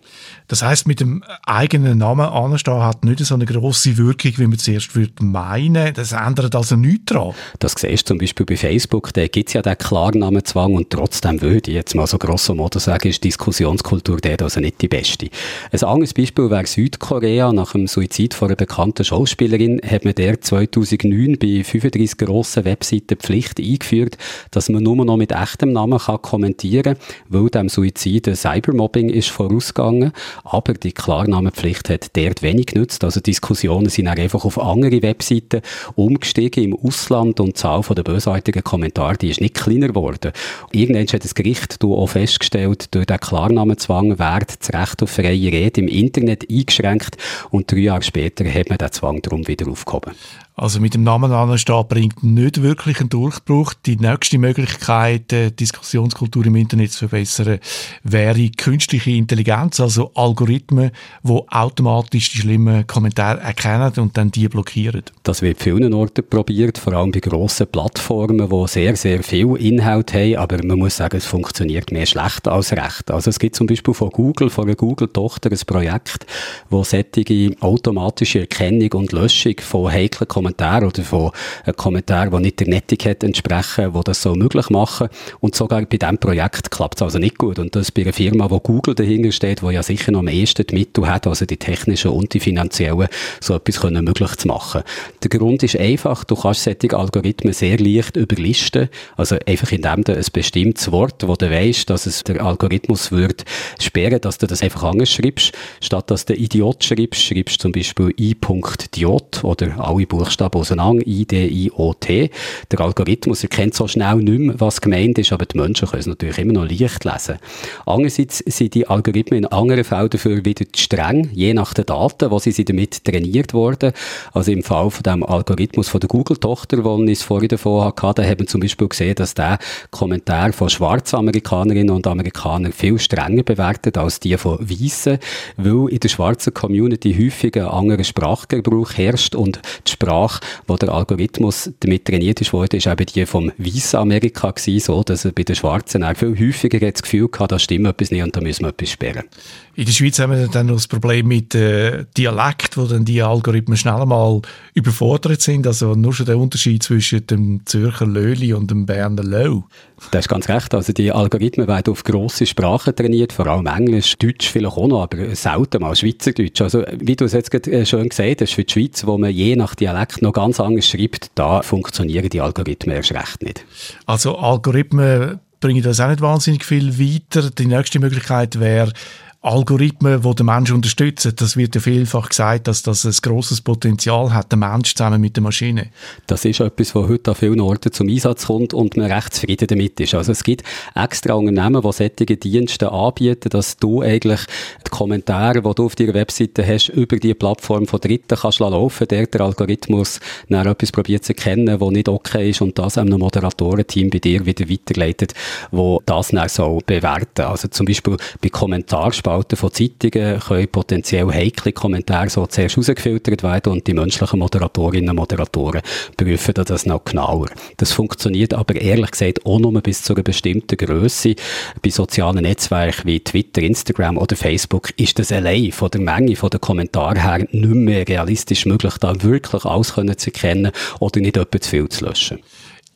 Das heißt, mit dem eigenen Namen anstehen hat nicht so eine grosse Wirkung, wie man zuerst würde meinen. Das ändert also nichts daran. Das siehst du zum Beispiel bei Facebook, da gibt es ja den Klarnamenzwang und trotzdem würde ich jetzt mal so grosso modo sagen, ist Diskussionskultur dort also nicht die beste. Ein anderes Beispiel wäre Südkorea nach dem Suizid von einer bekannten Schauspielerin hat man der 2009 bei 35 grossen Webseiten Pflicht eingeführt, dass man nur noch mit echtem Namen kann kommentieren kann, weil dem Suizid ein Cybermobbing ist vorausgegangen. Aber die Klarnamenpflicht hat dort wenig genützt. Also Diskussionen sind auch einfach auf andere Webseiten umgestiegen im Ausland und die Zahl der bösartigen Kommentare, die ist nicht kleiner geworden. Irgendwann hat das Gericht auch festgestellt, durch den Klarnamenzwang wird das Recht auf freie Rede im Internet eingeschränkt und drei Jahre später hat man den Zwang darum wieder aufgehoben. Also mit dem Namen anstehen bringt nicht wirklich einen Durchbruch. Die nächste Möglichkeit, die Diskussionskultur im Internet zu verbessern, wäre künstliche Intelligenz, also Algorithmen, die automatisch die schlimmen Kommentare erkennen und dann die blockieren. Das wird vielen Orten probiert, vor allem bei grossen Plattformen, die sehr, sehr viel Inhalt haben, aber man muss sagen, es funktioniert mehr schlecht als recht. Also es gibt zum Beispiel von Google, von einer Google-Tochter ein Projekt, wo sättige automatische Erkennung und Löschung von heiklen Kommentaren Kommentar oder von einem Kommentar, der nicht der Netiquette entsprechen, wo das so möglich machen. Und sogar bei diesem Projekt klappt es also nicht gut. Und das bei einer Firma, wo Google dahinter steht, wo ja sicher noch am ehesten die Mittel hat, also die technischen und die finanziellen, so etwas können möglich zu machen. Der Grund ist einfach, du kannst solche Algorithmen sehr leicht überlisten. Also einfach indem du ein bestimmtes Wort, wo du weißt, dass es der Algorithmus wird sperren, dass du das einfach anders schreibst. Statt dass du Idiot schreibst, schreibst du zum Beispiel i.diot oder alle Buchstaben Buchstaben auseinander, I, D, I, O, T. Der Algorithmus erkennt so schnell nicht mehr, was gemeint ist, aber die Menschen können es natürlich immer noch leicht lesen. Andererseits sind die Algorithmen in anderen Fällen dafür wieder streng, je nach den Daten, wo sie damit trainiert wurden. Also im Fall von dem Algorithmus von der Google-Tochter, den ich vorhin davon hatte, da haben wir zum Beispiel gesehen, dass der Kommentar von schwarzen Amerikanerinnen und Amerikanern viel strenger bewertet als die von Weißen, weil in der schwarzen Community häufig ein anderer Sprachgebrauch herrscht und die Sprache Sprache, wo der Algorithmus damit trainiert ist worden, ist eben die vom weißen Amerika gewesen, so, dass er bei den Schwarzen auch viel häufiger das Gefühl hatte, da stimmt etwas nicht und da müssen wir etwas sperren. In der Schweiz haben wir dann noch das Problem mit äh, Dialekt, wo dann die Algorithmen schnell mal überfordert sind. Also nur schon der Unterschied zwischen dem Zürcher Löli und dem Berner Lau. Das ist ganz recht. Also die Algorithmen werden auf grosse Sprachen trainiert, vor allem Englisch, Deutsch vielleicht auch noch, aber selten mal Schweizerdeutsch. Also wie du es jetzt äh, schon gesagt hast, für die Schweiz, wo man je nach Dialekt noch ganz anders schreibt, da funktionieren die Algorithmen erst recht nicht. Also Algorithmen bringen das auch nicht wahnsinnig viel weiter. Die nächste Möglichkeit wäre, Algorithmen, die den Menschen unterstützen. Das wird ja vielfach gesagt, dass das ein grosses Potenzial hat, der Mensch zusammen mit der Maschine. Das ist etwas, was heute an vielen Orten zum Einsatz kommt und man recht zufrieden damit ist. Also es gibt extra Unternehmen, die solche Dienste anbieten, dass du eigentlich die Kommentare, die du auf deiner Webseite hast, über die Plattform von Dritten kannst laufen, der der Algorithmus dann etwas probiert zu erkennen, was nicht okay ist und das einem Moderatorenteam bei dir wieder weiterleitet, wo das dann so bewerten. Also zum Beispiel bei Kommentarspalten Spalten von Zeitungen können potenziell heikle Kommentare so zuerst rausgefiltert werden und die menschlichen Moderatorinnen und Moderatoren prüfen das noch genauer. Das funktioniert aber ehrlich gesagt auch nur bis zu einer bestimmten Größe. Bei sozialen Netzwerken wie Twitter, Instagram oder Facebook ist das allein von der Menge von den Kommentaren her nicht mehr realistisch möglich, da wirklich alles zu erkennen oder nicht etwa zu viel zu löschen.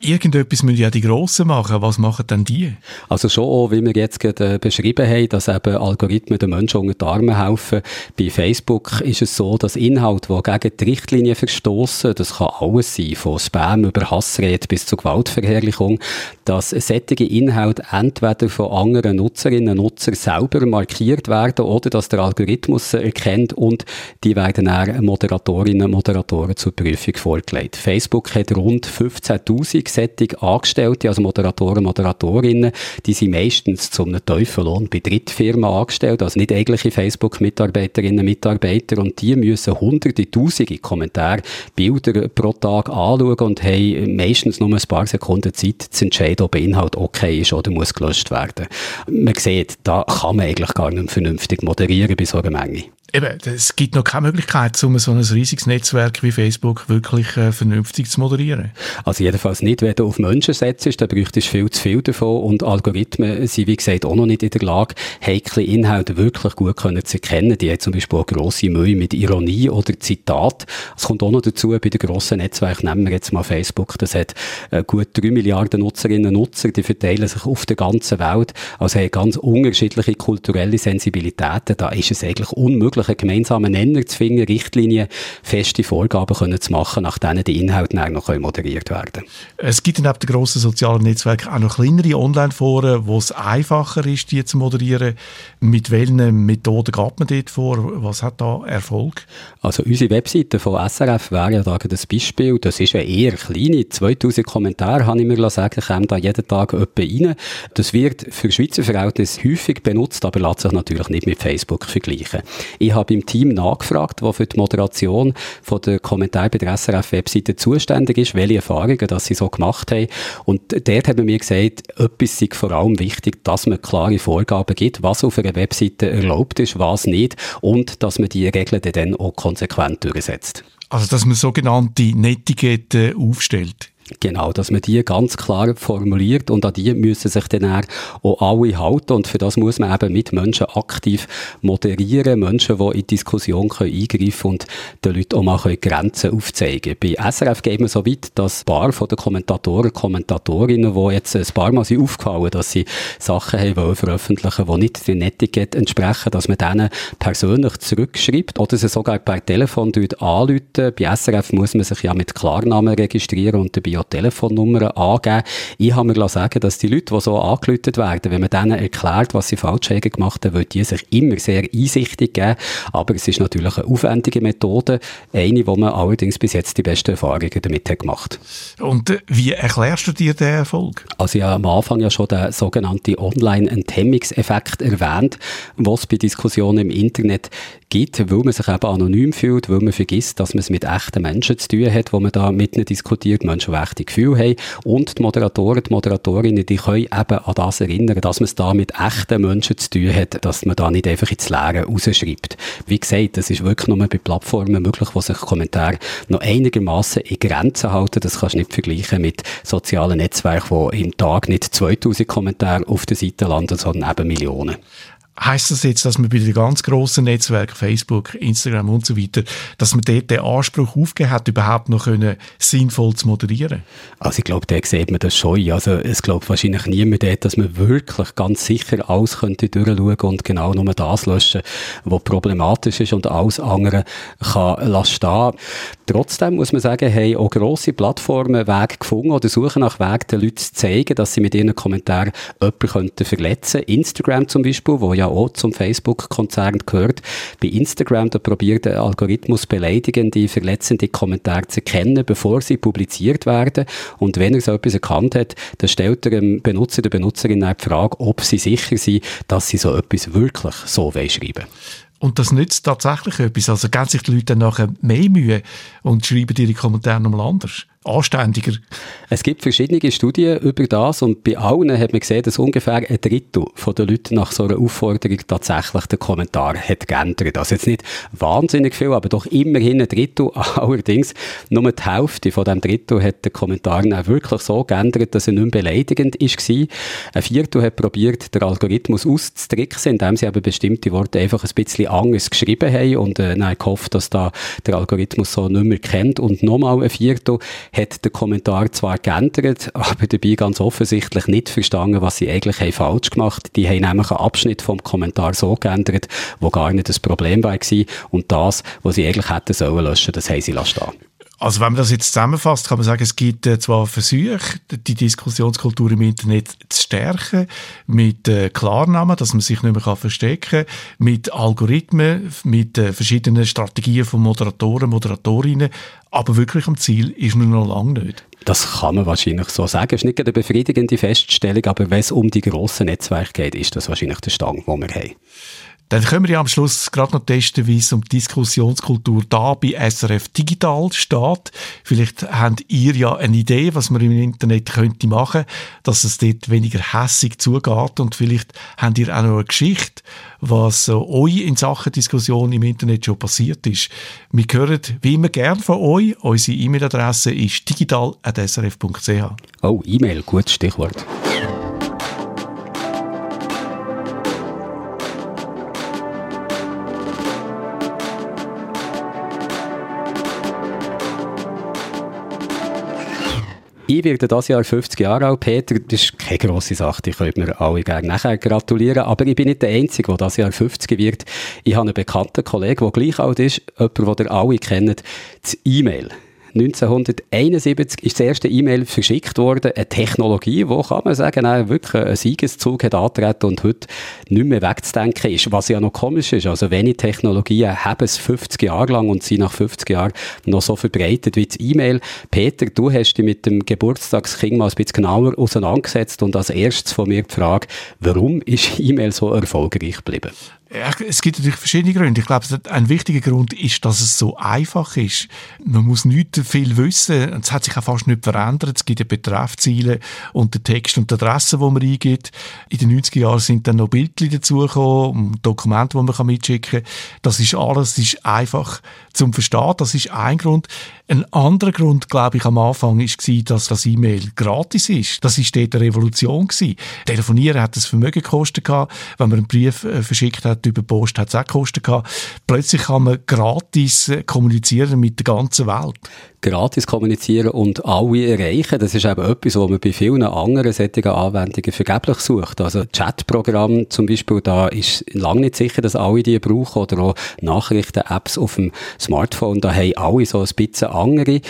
Irgendetwas müssen ja die Grossen machen. Was machen denn die? Also schon auch, wie wir jetzt gerade äh, beschrieben haben, dass eben Algorithmen den Menschen unter die Arme helfen. Bei Facebook ist es so, dass Inhalte, die gegen die Richtlinien verstoßen, das kann alles sein, von Spam über Hassrede bis zur Gewaltverherrlichung, dass sättige Inhalte entweder von anderen Nutzerinnen und Nutzern selber markiert werden oder dass der Algorithmus erkennt und die werden dann Moderatorinnen und Moderatoren zur Prüfung vorgelegt. Facebook hat rund 15.000 solche Angestellte, also Moderatoren, Moderatorinnen, die sind meistens zu einem Teufellohn bei Drittfirmen angestellt, also nicht eigentliche Facebook-Mitarbeiterinnen Mitarbeiter und die müssen hunderte, tausende Kommentare, Bilder pro Tag anschauen und haben meistens nur ein paar Sekunden Zeit zu entscheiden, ob ein Inhalt okay ist oder muss gelöscht werden. Man sieht, da kann man eigentlich gar nicht vernünftig moderieren bei so einer Menge. Eben, es gibt noch keine Möglichkeit, um so ein riesiges Netzwerk wie Facebook wirklich äh, vernünftig zu moderieren. Also jedenfalls nicht, wenn du auf Menschen setzt, da bräuchtest du viel zu viel davon und Algorithmen sind, wie gesagt, auch noch nicht in der Lage, heikle Inhalte wirklich gut können zu erkennen. Die haben zum Beispiel auch grosse Mühe mit Ironie oder Zitat. Es kommt auch noch dazu, bei den grossen Netzwerken, nehmen wir jetzt mal Facebook, das hat äh, gut drei Milliarden Nutzerinnen und Nutzer, die verteilen sich auf der ganzen Welt, also haben ganz unterschiedliche kulturelle Sensibilitäten. Da ist es eigentlich unmöglich, einen gemeinsamen Nenner zu finden, Richtlinien, feste Vorgaben können zu machen, nach denen die Inhalte dann noch moderiert werden können. Es gibt neben den grossen sozialen Netzwerken auch noch kleinere Online-Foren, wo es einfacher ist, die zu moderieren. Mit welchen Methoden geht man dort vor? Was hat da Erfolg? Also unsere Webseite von SRF wäre ja da das Beispiel. Das ist ja eher kleine. 2000 Kommentare, habe ich mir sagen, kommen da jeden Tag etwa rein. Das wird für Schweizer Verhältnisse häufig benutzt, aber lässt sich natürlich nicht mit Facebook vergleichen. Ich habe im Team nachgefragt, das für die Moderation von der Kommentar bei der SRF-Webseite zuständig ist, welche Erfahrungen das sie so gemacht haben. Und dort haben mir gesagt, etwas ist vor allem wichtig, dass man klare Vorgaben gibt, was auf einer Webseite erlaubt ist, was nicht und dass man die Regeln dann auch konsequent durchsetzt. Also, dass man sogenannte Netiquette aufstellt. Genau, dass man die ganz klar formuliert und an die müssen sich dann auch alle halten und für das muss man eben mit Menschen aktiv moderieren, Menschen, die in die Diskussion können eingreifen und den Leuten auch mal Grenzen aufzeigen Bei SRF geht man so weit, dass ein paar von den Kommentatoren, Kommentatorinnen, die jetzt ein paar Mal sind aufgefallen, dass sie Sachen haben wollen veröffentlichen, die nicht der Netiquette entsprechen, dass man denen persönlich zurückschreibt oder sie sogar per Telefon anrufen. Bei SRF muss man sich ja mit Klarnamen registrieren und dabei ja Telefonnummern angeben. Ich habe mir sagen, dass die Leute, die so angelötet werden, wenn man denen erklärt, was sie falsch haben gemacht haben, würden die sich immer sehr einsichtig geben. Aber es ist natürlich eine aufwendige Methode, eine, wo man allerdings bis jetzt die besten Erfahrungen damit hat gemacht. Und äh, wie erklärst du dir den Erfolg? Also ich habe am Anfang ja schon den sogenannten Online-Enthemmungseffekt erwähnt, was bei Diskussionen im Internet gibt, weil man sich eben anonym fühlt, weil man vergisst, dass man es mit echten Menschen zu tun hat, wo man da mit ihnen diskutiert, Menschen, die echte Gefühle haben. Und die Moderatoren, die Moderatorinnen, die können eben an das erinnern, dass man es da mit echten Menschen zu tun hat, dass man da nicht einfach ins Leere rausschreibt. Wie gesagt, das ist wirklich nur bei Plattformen möglich, wo sich Kommentare noch einigermaßen in Grenzen halten. Das kannst du nicht vergleichen mit sozialen Netzwerken, wo im Tag nicht 2000 Kommentare auf der Seite landen, sondern eben Millionen. Heißt das jetzt, dass man bei den ganz grossen Netzwerken, Facebook, Instagram und so weiter, dass man dort den Anspruch aufgegeben hat, überhaupt noch können, sinnvoll zu moderieren? Also ich glaube, da sieht man das schon. Also es glaubt wahrscheinlich niemand dort, dass man wirklich ganz sicher alles könnte durchschauen und genau nur das löschen, was problematisch ist und alles andere kann lassen stehen. Trotzdem muss man sagen, haben auch grosse Plattformen Wege gefunden oder suchen nach Wegen, den Leuten zu zeigen, dass sie mit ihren Kommentaren jemanden verletzen könnten. Instagram zum Beispiel, wo ja auch zum Facebook-Konzern gehört. Bei Instagram, da probiert der Algorithmus beleidigende, verletzende Kommentare zu erkennen, bevor sie publiziert werden. Und wenn er so etwas erkannt hat, dann stellt er dem Benutzer, der Benutzerin die Frage, ob sie sicher sind, dass sie so etwas wirklich so schreiben und das nützt tatsächlich etwas. Also geben sich die Leute dann nachher mehr Mühe und schreiben ihre Kommentare nochmal anders anständiger. Es gibt verschiedene Studien über das und bei allen hat man gesehen, dass ungefähr ein Drittel der Leute nach so einer Aufforderung tatsächlich den Kommentar hat geändert. Also jetzt nicht wahnsinnig viel, aber doch immerhin ein Drittel. <laughs> Allerdings nur die Hälfte von dem Drittel hat den Kommentar dann wirklich so geändert, dass er nicht mehr beleidigend war. Ein Viertel hat probiert, den Algorithmus auszutricksen, indem sie aber bestimmte Worte einfach ein bisschen anders geschrieben haben und äh, dann gehofft, dass da der Algorithmus so nicht mehr kennt. Und nochmal ein Viertel hat der Kommentar zwar geändert, aber dabei ganz offensichtlich nicht verstanden, was sie eigentlich haben falsch gemacht. Die haben nämlich einen Abschnitt vom Kommentar so geändert, wo gar nicht das Problem war und das, was sie eigentlich hätten sollen löschen, das haben sie lassen also wenn man das jetzt zusammenfasst, kann man sagen, es gibt äh, zwar Versuche, die Diskussionskultur im Internet zu stärken, mit äh, Klarnamen, dass man sich nicht mehr kann verstecken kann, mit Algorithmen, mit äh, verschiedenen Strategien von Moderatoren, Moderatorinnen, aber wirklich am Ziel ist man noch lange nicht. Das kann man wahrscheinlich so sagen. Es ist nicht eine befriedigende Feststellung, aber wenn es um die grossen Netzwerke geht, ist das wahrscheinlich der Stand, den wir haben. Dann können wir ja am Schluss gerade noch testen, wie es um die Diskussionskultur da bei SRF Digital steht. Vielleicht habt ihr ja eine Idee, was man im Internet könnte machen, dass es dort weniger hässig zugeht und vielleicht habt ihr auch noch eine Geschichte, was euch in Sachen Diskussion im Internet schon passiert ist. Wir hören wie immer gern von euch. Unsere E-Mail-Adresse ist digital.srf.ch. Oh, E-Mail, gutes Stichwort. Ich werde das Jahr 50 Jahre alt, Peter. Das ist keine grosse Sache, ich könnte mir alle gerne nachher gratulieren. Aber ich bin nicht der Einzige, der das Jahr 50 wird. Ich habe einen bekannten Kollegen, der gleich alt ist, jemand, den ihr alle kennt, das E-Mail. 1971 ist das erste E-Mail verschickt worden, eine Technologie, wo kann man sagen, wirklich einen Siegeszug hat antreten und heute nicht mehr wegzudenken ist, was ja noch komisch ist. Also wenig Technologien haben es 50 Jahre lang und sind nach 50 Jahren noch so verbreitet wie das E-Mail. Peter, du hast dich mit dem Geburtstagskind mal ein bisschen genauer auseinandergesetzt und als erstes von mir die Frage, warum ist E-Mail so erfolgreich geblieben? Es gibt natürlich verschiedene Gründe. Ich glaube, ein wichtiger Grund ist, dass es so einfach ist. Man muss nicht viel wissen. Es hat sich auch fast nicht verändert. Es gibt ja Betreffziele und den Text und die Adresse, die man eingibt. In den 90er Jahren sind dann noch Bildchen dazugekommen, Dokumente, die man mitschicken kann. Das ist alles, das ist einfach zum Verstehen. Das ist ein Grund. Ein anderer Grund, glaube ich, am Anfang war, dass das E-Mail gratis ist. Das war dort eine Revolution. Telefonieren hat das Vermögen gekostet. Wenn man einen Brief äh, verschickt hat über Post, hat es auch gekostet. Plötzlich kann man gratis äh, kommunizieren mit der ganzen Welt gratis kommunizieren und alle erreichen. Das ist eben etwas, was man bei vielen anderen solchen Anwendungen vergeblich sucht. Also Chatprogramm zum Beispiel, da ist lange nicht sicher, dass alle die brauchen oder auch Nachrichten-Apps auf dem Smartphone, da haben alle so ein bisschen andere.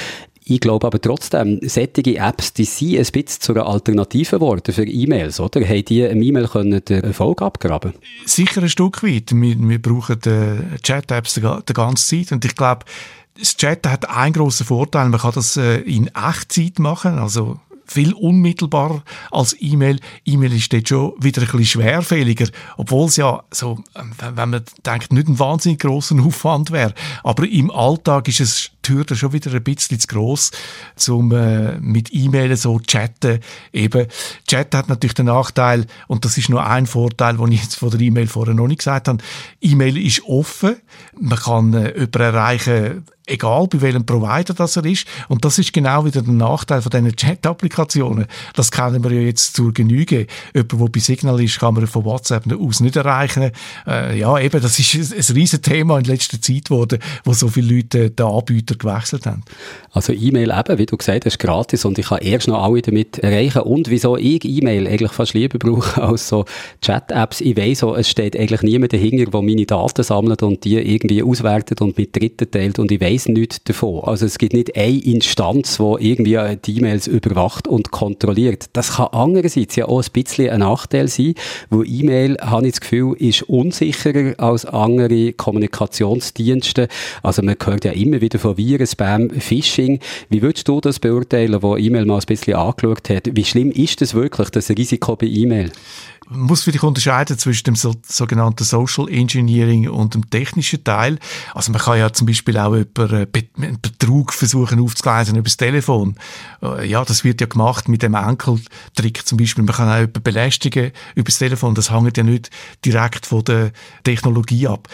Ich glaube aber trotzdem, solche Apps, die sind ein bisschen zu einer Alternative geworden für E-Mails, oder? Haben die im E-Mail können den Erfolg abgraben Sicher ein Stück weit. Wir, wir brauchen äh, Chat-Apps die, ganze Zeit und ich glaube, das Chatten hat einen grossen Vorteil, man kann das äh, in Echtzeit machen, also viel unmittelbarer als E-Mail. E-Mail ist dort schon wieder ein bisschen schwerfälliger, obwohl es ja so, ähm, wenn man denkt, nicht ein wahnsinnig grosser Aufwand wäre. Aber im Alltag ist es Hürde schon wieder ein bisschen zu gross, um äh, mit E-Mail so chatten. Eben, Chat hat natürlich den Nachteil, und das ist nur ein Vorteil, den ich jetzt von der E-Mail vorher noch nicht gesagt habe. E-Mail ist offen. Man kann äh, jemanden erreichen, egal bei welchem Provider das er ist. Und das ist genau wieder der Nachteil von diesen Chat-Applikationen. Das kennen wir ja jetzt zur Genüge. Jemand, der bei Signal ist, kann man von WhatsApp aus nicht erreichen. Äh, ja, eben, das ist ein, ein riesen Thema in letzter Zeit geworden, wo so viele Leute den Anbieter gewechselt haben. Also E-Mail eben, wie du gesagt hast, gratis und ich kann erst noch alle damit erreichen. Und wieso ich E-Mail eigentlich fast lieber brauche <laughs> als so Chat-Apps. Ich weiss so, es steht eigentlich niemand dahinter, der meine Daten sammelt und die irgendwie auswertet und mit Dritten teilt und ich weiss nichts davon. Also es gibt nicht eine Instanz, die irgendwie die E-Mails überwacht und kontrolliert. Das kann andererseits ja auch ein bisschen ein Nachteil sein, wo E-Mail, habe ich das Gefühl, ist unsicherer als andere Kommunikationsdienste. Also man hört ja immer wieder von Viren, Spam, Phishing. Wie würdest du das beurteilen, wo E-Mail mal ein bisschen angeschaut hat? Wie schlimm ist das wirklich, das Risiko bei E-Mail? man muss vielleicht unterscheiden zwischen dem so, sogenannten Social Engineering und dem technischen Teil. Also man kann ja zum Beispiel auch über äh, Betrug versuchen aufzugleisen über das Telefon. Äh, ja, das wird ja gemacht mit dem Enkeltrick zum Beispiel. Man kann auch jemanden belästigen über das Telefon. Das hängt ja nicht direkt von der Technologie ab.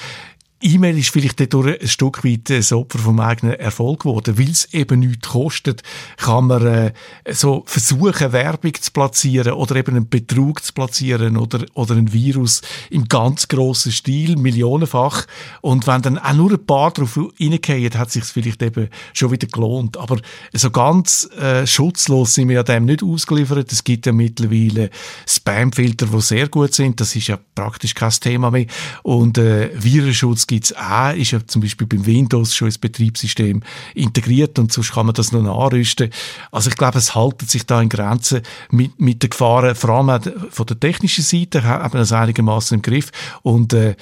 E-Mail ist vielleicht dadurch ein Stück weit das Opfer vom eigenen Erfolg geworden. Weil es eben nichts kostet, kann man äh, so versuchen, Werbung zu platzieren oder eben einen Betrug zu platzieren oder, oder ein Virus im ganz grossen Stil, millionenfach. Und wenn dann auch nur ein paar drauf reingehen, hat sich vielleicht eben schon wieder gelohnt. Aber so ganz äh, schutzlos sind wir ja dem nicht ausgeliefert. Es gibt ja mittlerweile Spamfilter, die sehr gut sind. Das ist ja praktisch kein Thema mehr. Und äh, Virenschutz gibt es auch, ist ja zum Beispiel beim Windows schon ins Betriebssystem integriert und sonst kann man das noch nachrüsten. Also ich glaube, es haltet sich da in Grenzen mit, mit den Gefahren, vor allem von der technischen Seite, haben wir das einigermaßen im Griff. Und äh,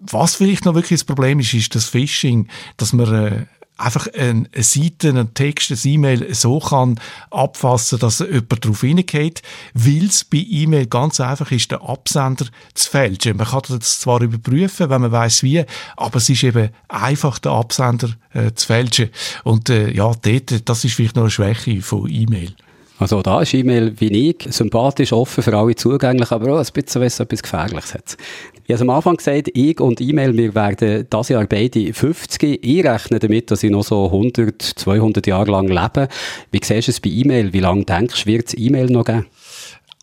was vielleicht noch wirklich das Problem ist, ist das Phishing, dass man äh, einfach eine Seite, einen Text, ein E-Mail so kann abfassen, dass jemand darauf hineingeht, weil es bei E-Mail ganz einfach ist, den Absender zu fälschen. Man kann das zwar überprüfen, wenn man weiß wie, aber es ist eben einfach, den Absender äh, zu fälschen. Und äh, ja, dort, das ist vielleicht noch eine Schwäche von E-Mail. Also da ist E-Mail wie ich, sympathisch, offen für alle zugänglich, aber auch ein bisschen, es etwas Gefährliches hat. Ich habe am Anfang gesagt, ich und E-Mail, wir werden dieses Jahr beide 50. Ich rechne damit, dass ich noch so 100, 200 Jahre lang lebe. Wie siehst du es bei E-Mail? Wie lange denkst du, wird es E-Mail noch geben?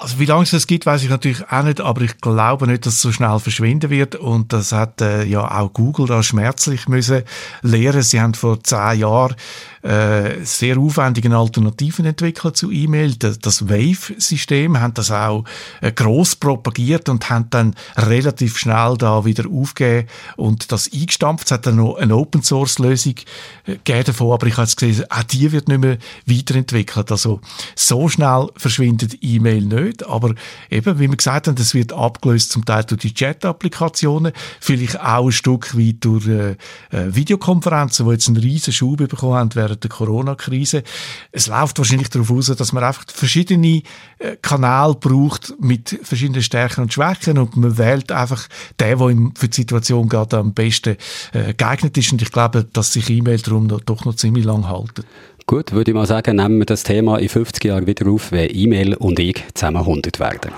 Also wie lange es das gibt, weiß ich natürlich auch nicht, aber ich glaube nicht, dass es so schnell verschwinden wird. Und das hat äh, ja auch Google da schmerzlich müssen lernen. Sie haben vor zehn Jahren äh, sehr aufwendigen Alternativen entwickelt zu E-Mail. Das, Wave-System haben das auch äh, groß propagiert und haben dann relativ schnell da wieder aufgegeben und das eingestampft. Es hat dann noch eine Open-Source-Lösung äh, gegeben davon, aber ich habe jetzt gesehen, auch die wird nicht mehr weiterentwickelt. Also so schnell verschwindet E-Mail nicht, aber eben, wie wir gesagt haben, das wird abgelöst zum Teil durch die Chat-Applikationen, vielleicht auch ein Stück weit durch äh, äh Videokonferenzen, die jetzt einen riesen Schub bekommen haben während der Corona-Krise. Es läuft wahrscheinlich darauf aus, dass man einfach verschiedene äh, Kanäle braucht mit verschiedenen Stärken und Schwächen und man wählt einfach den, der für die Situation gerade am besten äh, geeignet ist. Und ich glaube, dass sich E-Mail darum doch noch ziemlich lang halten. Gut, würde ich mal sagen, nehmen wir das Thema in 50 Jahren wieder auf, wenn E-Mail und ich zusammen 100 werden.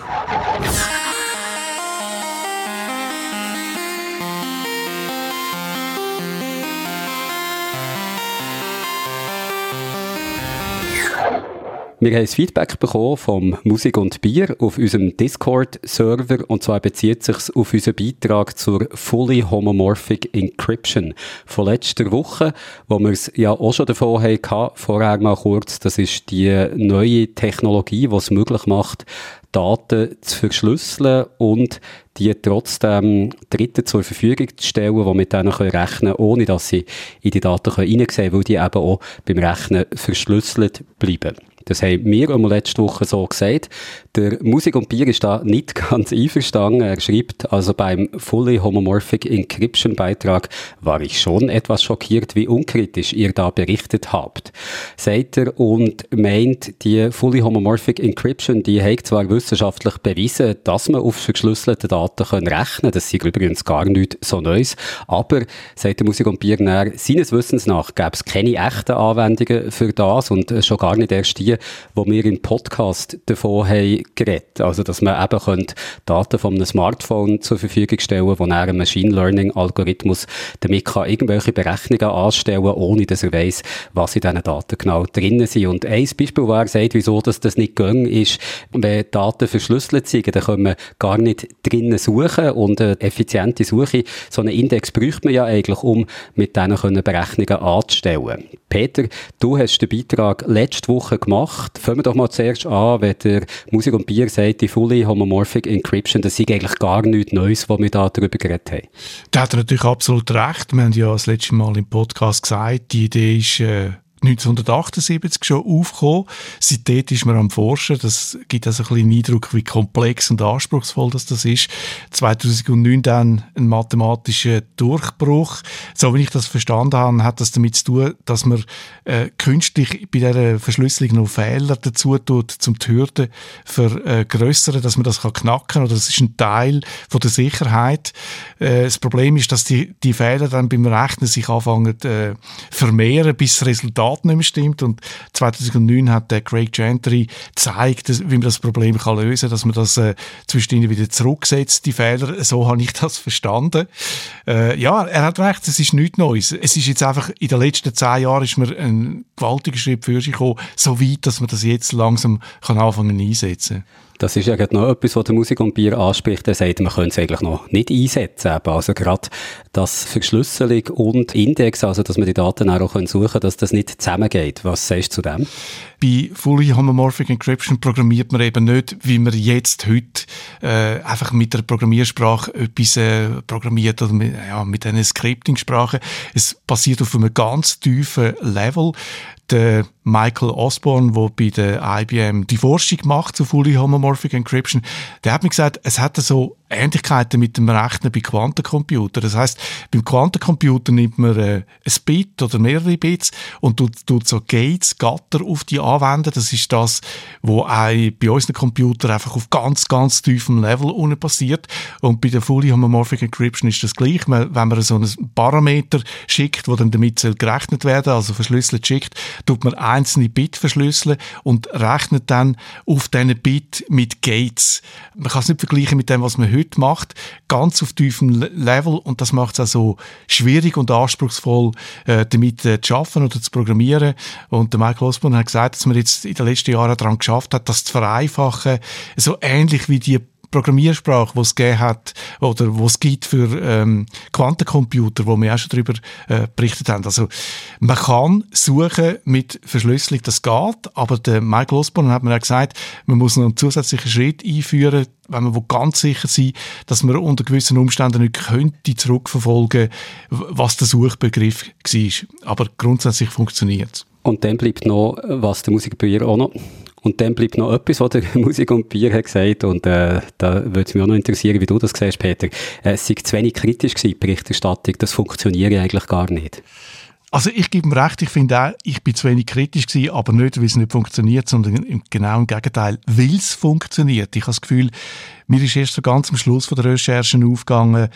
Wir haben ein Feedback bekommen vom Musik und Bier auf unserem Discord-Server und zwar bezieht sich auf unseren Beitrag zur Fully Homomorphic Encryption von letzter Woche, wo wir es ja auch schon davon hatten, vorher mal kurz, das ist die neue Technologie, die es möglich macht, Daten zu verschlüsseln und die trotzdem Dritten zur Verfügung zu stellen, die mit denen rechnen können, ohne dass sie in die Daten reinsehen können, weil die eben auch beim Rechnen verschlüsselt bleiben. Das haben wir einmal letzte Woche so gesagt. Der Musik und Bier ist da nicht <laughs> ganz einverstanden. Er schreibt, also beim Fully Homomorphic Encryption Beitrag war ich schon etwas schockiert, wie unkritisch ihr da berichtet habt. Sagt er und meint, die Fully Homomorphic Encryption, die hat zwar wissenschaftlich bewiesen, dass man auf verschlüsselte Daten können rechnen kann. Das ist übrigens gar nichts so Neues. Aber, sagt der Musik und Bier näher, seines Wissens nach gäbe es keine echten Anwendungen für das und schon gar nicht erst die, wo wir im Podcast davon haben geredet. Also, dass man eben könnte Daten von einem Smartphone zur Verfügung stellen, wo ein Machine Learning Algorithmus damit kann irgendwelche Berechnungen anstellen, ohne dass er weiß, was in diesen Daten genau drinnen sind. Und ein Beispiel, wo er sagt, wieso dass das nicht ging, ist, wenn Daten verschlüsselt sind, dann können wir gar nicht drinnen suchen und eine effiziente Suche, so einen Index bräuchte man ja eigentlich, um mit denen Berechnungen anzustellen. Peter, du hast den Beitrag letzte Woche gemacht. Fangen wir doch mal zuerst an, wenn der Musik und Bier sagt, die Fully Homomorphic Encryption, das ist eigentlich gar nichts Neues, was wir da darüber geredet haben. Da hat er natürlich absolut recht. Wir haben ja das letzte Mal im Podcast gesagt, die Idee ist, äh 1978 schon aufgekommen. Seitdem ist man am Forschen. Das gibt also ein bisschen Eindruck, wie komplex und anspruchsvoll das, das ist. 2009 dann ein mathematischer Durchbruch. So wie ich das verstanden habe, hat das damit zu tun, dass man äh, künstlich bei dieser Verschlüsselung noch Fehler dazu tut, zum die Hürde vergrößern, dass man das kann knacken oder das ist ein Teil von der Sicherheit. Äh, das Problem ist, dass die, die Fehler dann beim Rechnen sich anfangen äh, vermehren, bis das Resultat Daten nicht mehr stimmt. Und 2009 hat der Craig Gentry gezeigt, wie man das Problem kann lösen kann, dass man das äh, zwischendurch wieder zurücksetzt, die Fehler. So habe ich das verstanden. Äh, ja, er hat recht, es ist nichts Neues. Es ist jetzt einfach, in den letzten zehn Jahren ist mir ein gewaltiger Schritt für sich gekommen, so weit, dass man das jetzt langsam kann anfangen einsetzen das ist ja gerade noch etwas, was der Musik und Bier anspricht. Er sagt, man könnte es eigentlich noch nicht einsetzen. Also gerade das Verschlüsselung und Index, also dass man die Daten auch suchen kann, dass das nicht zusammengeht. Was sagst du zu dem? Bei Fully Homomorphic Encryption programmiert man eben nicht, wie man jetzt heute äh, einfach mit der Programmiersprache etwas äh, programmiert oder mit, ja, mit einer Scripting-Sprache. Es basiert auf einem ganz tiefen Level der Michael Osborne, der bei der IBM die Forschung macht zu Fully Homomorphic Encryption, der hat mir gesagt, es hat so Ähnlichkeiten mit dem Rechnen bei Quantencomputern. Das heißt, beim Quantencomputer nimmt man äh, ein Bit oder mehrere Bits und tut, tut so Gates, Gatter auf die anwenden. Das ist das, was bei unseren Computern einfach auf ganz, ganz tiefem Level unten passiert. Und bei der Fully Homomorphic Encryption ist das gleich. Wenn man so einen Parameter schickt, wo dann damit gerechnet werden, also verschlüsselt schickt, tut man einzelne Bit verschlüsseln und rechnet dann auf diesen Bit mit Gates. Man kann es nicht vergleichen mit dem, was man heute macht, ganz auf tiefem Level und das macht es auch so schwierig und anspruchsvoll, äh, damit äh, zu arbeiten oder zu programmieren. Und der Michael Osborne hat gesagt, dass man jetzt in den letzten Jahren daran geschafft hat, das zu vereinfachen, so ähnlich wie die Programmiersprache, die es gegeben hat oder wo es gibt für ähm, Quantencomputer, wo wir auch schon darüber äh, berichtet haben. Also man kann suchen mit Verschlüsselung, das geht, aber der Michael Osborne hat mir auch gesagt, man muss noch einen zusätzlichen Schritt einführen, wenn man ganz sicher sein dass man unter gewissen Umständen nicht könnte zurückverfolgen was der Suchbegriff war. Aber grundsätzlich funktioniert es. Und dann bleibt noch, was der Musikbücher auch noch und dann bleibt noch etwas, was der <laughs> Musik und Bier hat gesagt und äh, da würde es mich auch noch interessieren, wie du das siehst, Peter. Äh, es sei zu wenig kritisch gewesen, Berichterstattung, das funktioniert eigentlich gar nicht. Also ich gebe ihm recht, ich finde auch, ich bin zu wenig kritisch gewesen, aber nicht, weil es nicht funktioniert, sondern im genauen Gegenteil, weil es funktioniert. Ich habe das Gefühl, mir ist erst so ganz am Schluss von der Recherchen aufgegangen,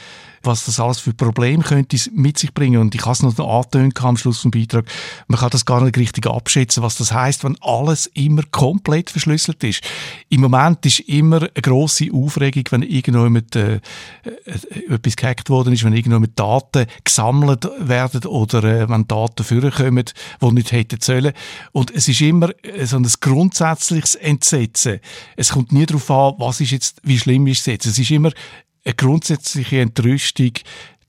was das alles für Probleme könnte mit sich bringen. Und ich habe es noch angetönt am Schluss vom Beitrag. Man kann das gar nicht richtig abschätzen, was das heißt, wenn alles immer komplett verschlüsselt ist. Im Moment ist immer eine grosse Aufregung, wenn irgendjemand äh, äh, etwas gehackt worden ist, wenn irgendjemand Daten gesammelt werden oder äh, wenn Daten vorkommen, die nicht hätten sollen. Und es ist immer äh, so ein grundsätzliches Entsetzen. Es kommt nie darauf an, was ist jetzt, wie schlimm ist es jetzt. Es ist immer eine grundsätzliche Entrüstung,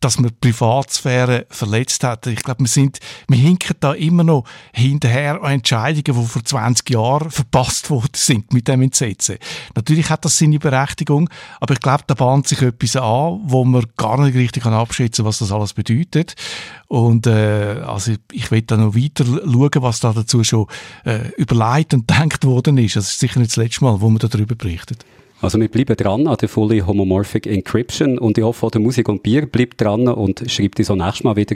dass man die Privatsphäre verletzt hat. Ich glaube, wir sind, wir hinken da immer noch hinterher an Entscheidungen, die vor 20 Jahren verpasst worden sind mit dem Entsetzen. Natürlich hat das seine Berechtigung, aber ich glaube, da bahnt sich etwas an, wo man gar nicht richtig abschätzen kann, was das alles bedeutet. Und äh, also ich will da noch weiter schauen, was da dazu schon äh, überlegt und <laughs> gedacht worden ist. Das ist sicher nicht das letzte Mal, wo man darüber berichtet. Also wir bleiben dran an der Fully Homomorphic Encryption und ich hoffe auch der Musik und Bier bleibt dran und schreibt uns auch nächstes Mal wieder,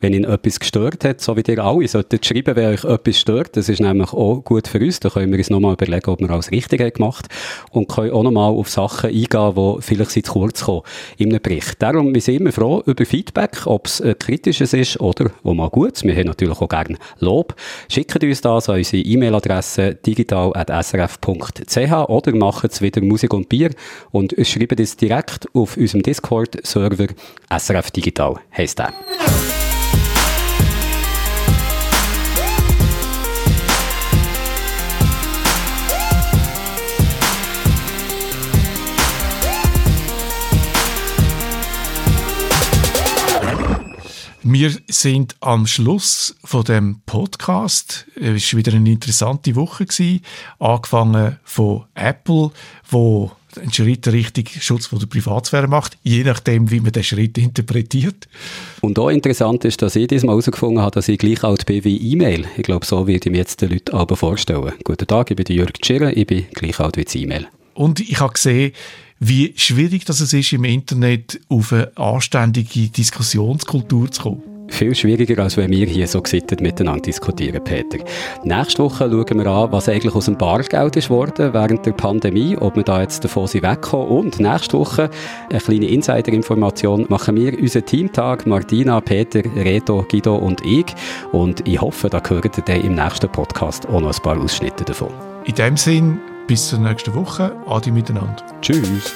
wenn ihn etwas gestört hat, so wie ihr alle solltet schreiben, wenn euch etwas stört. Das ist nämlich auch gut für uns. Da können wir uns nochmal überlegen, ob wir alles richtig haben gemacht und können auch nochmal auf Sachen eingehen, die vielleicht zu kurz kommen in einem Bericht. Darum, wir sind immer froh über Feedback, ob es äh, kritisches ist oder auch mal gut. Wir haben natürlich auch gerne Lob. Schickt uns das an unsere E-Mail-Adresse digital.srf.ch oder macht es wieder Musik Musik und Bier und schreibt es direkt auf unserem Discord-Server SRF Digital heisst der. Wir sind am Schluss von dem Podcast. Es war wieder eine interessante Woche gewesen. Angefangen von Apple, wo einen Schritt Richtung Schutz von der Privatsphäre macht, je nachdem, wie man den Schritt interpretiert. Und auch interessant ist, dass ich diesmal herausgefunden habe, dass ich gleich alt bin wie E-Mail. Ich glaube, so würde ich mir jetzt den Leuten aber vorstellen. Guten Tag, ich bin Jörg Tschirren, ich bin gleich alt wie das E-Mail. Und ich habe gesehen, wie schwierig das ist, im Internet auf eine anständige Diskussionskultur zu kommen. Viel schwieriger, als wenn wir hier so gesittet miteinander diskutieren, Peter. Nächste Woche schauen wir an, was eigentlich aus dem Bargeld ist worden während der Pandemie, ob wir da jetzt davon sind wegkommen. Und nächste Woche, eine kleine Insider-Information, machen wir unseren Teamtag, Martina, Peter, Reto, Guido und ich. Und ich hoffe, da hört ihr dann im nächsten Podcast auch noch ein paar Ausschnitte davon. In dem Sinn, bis zur nächsten Woche. Adi miteinander. Tschüss.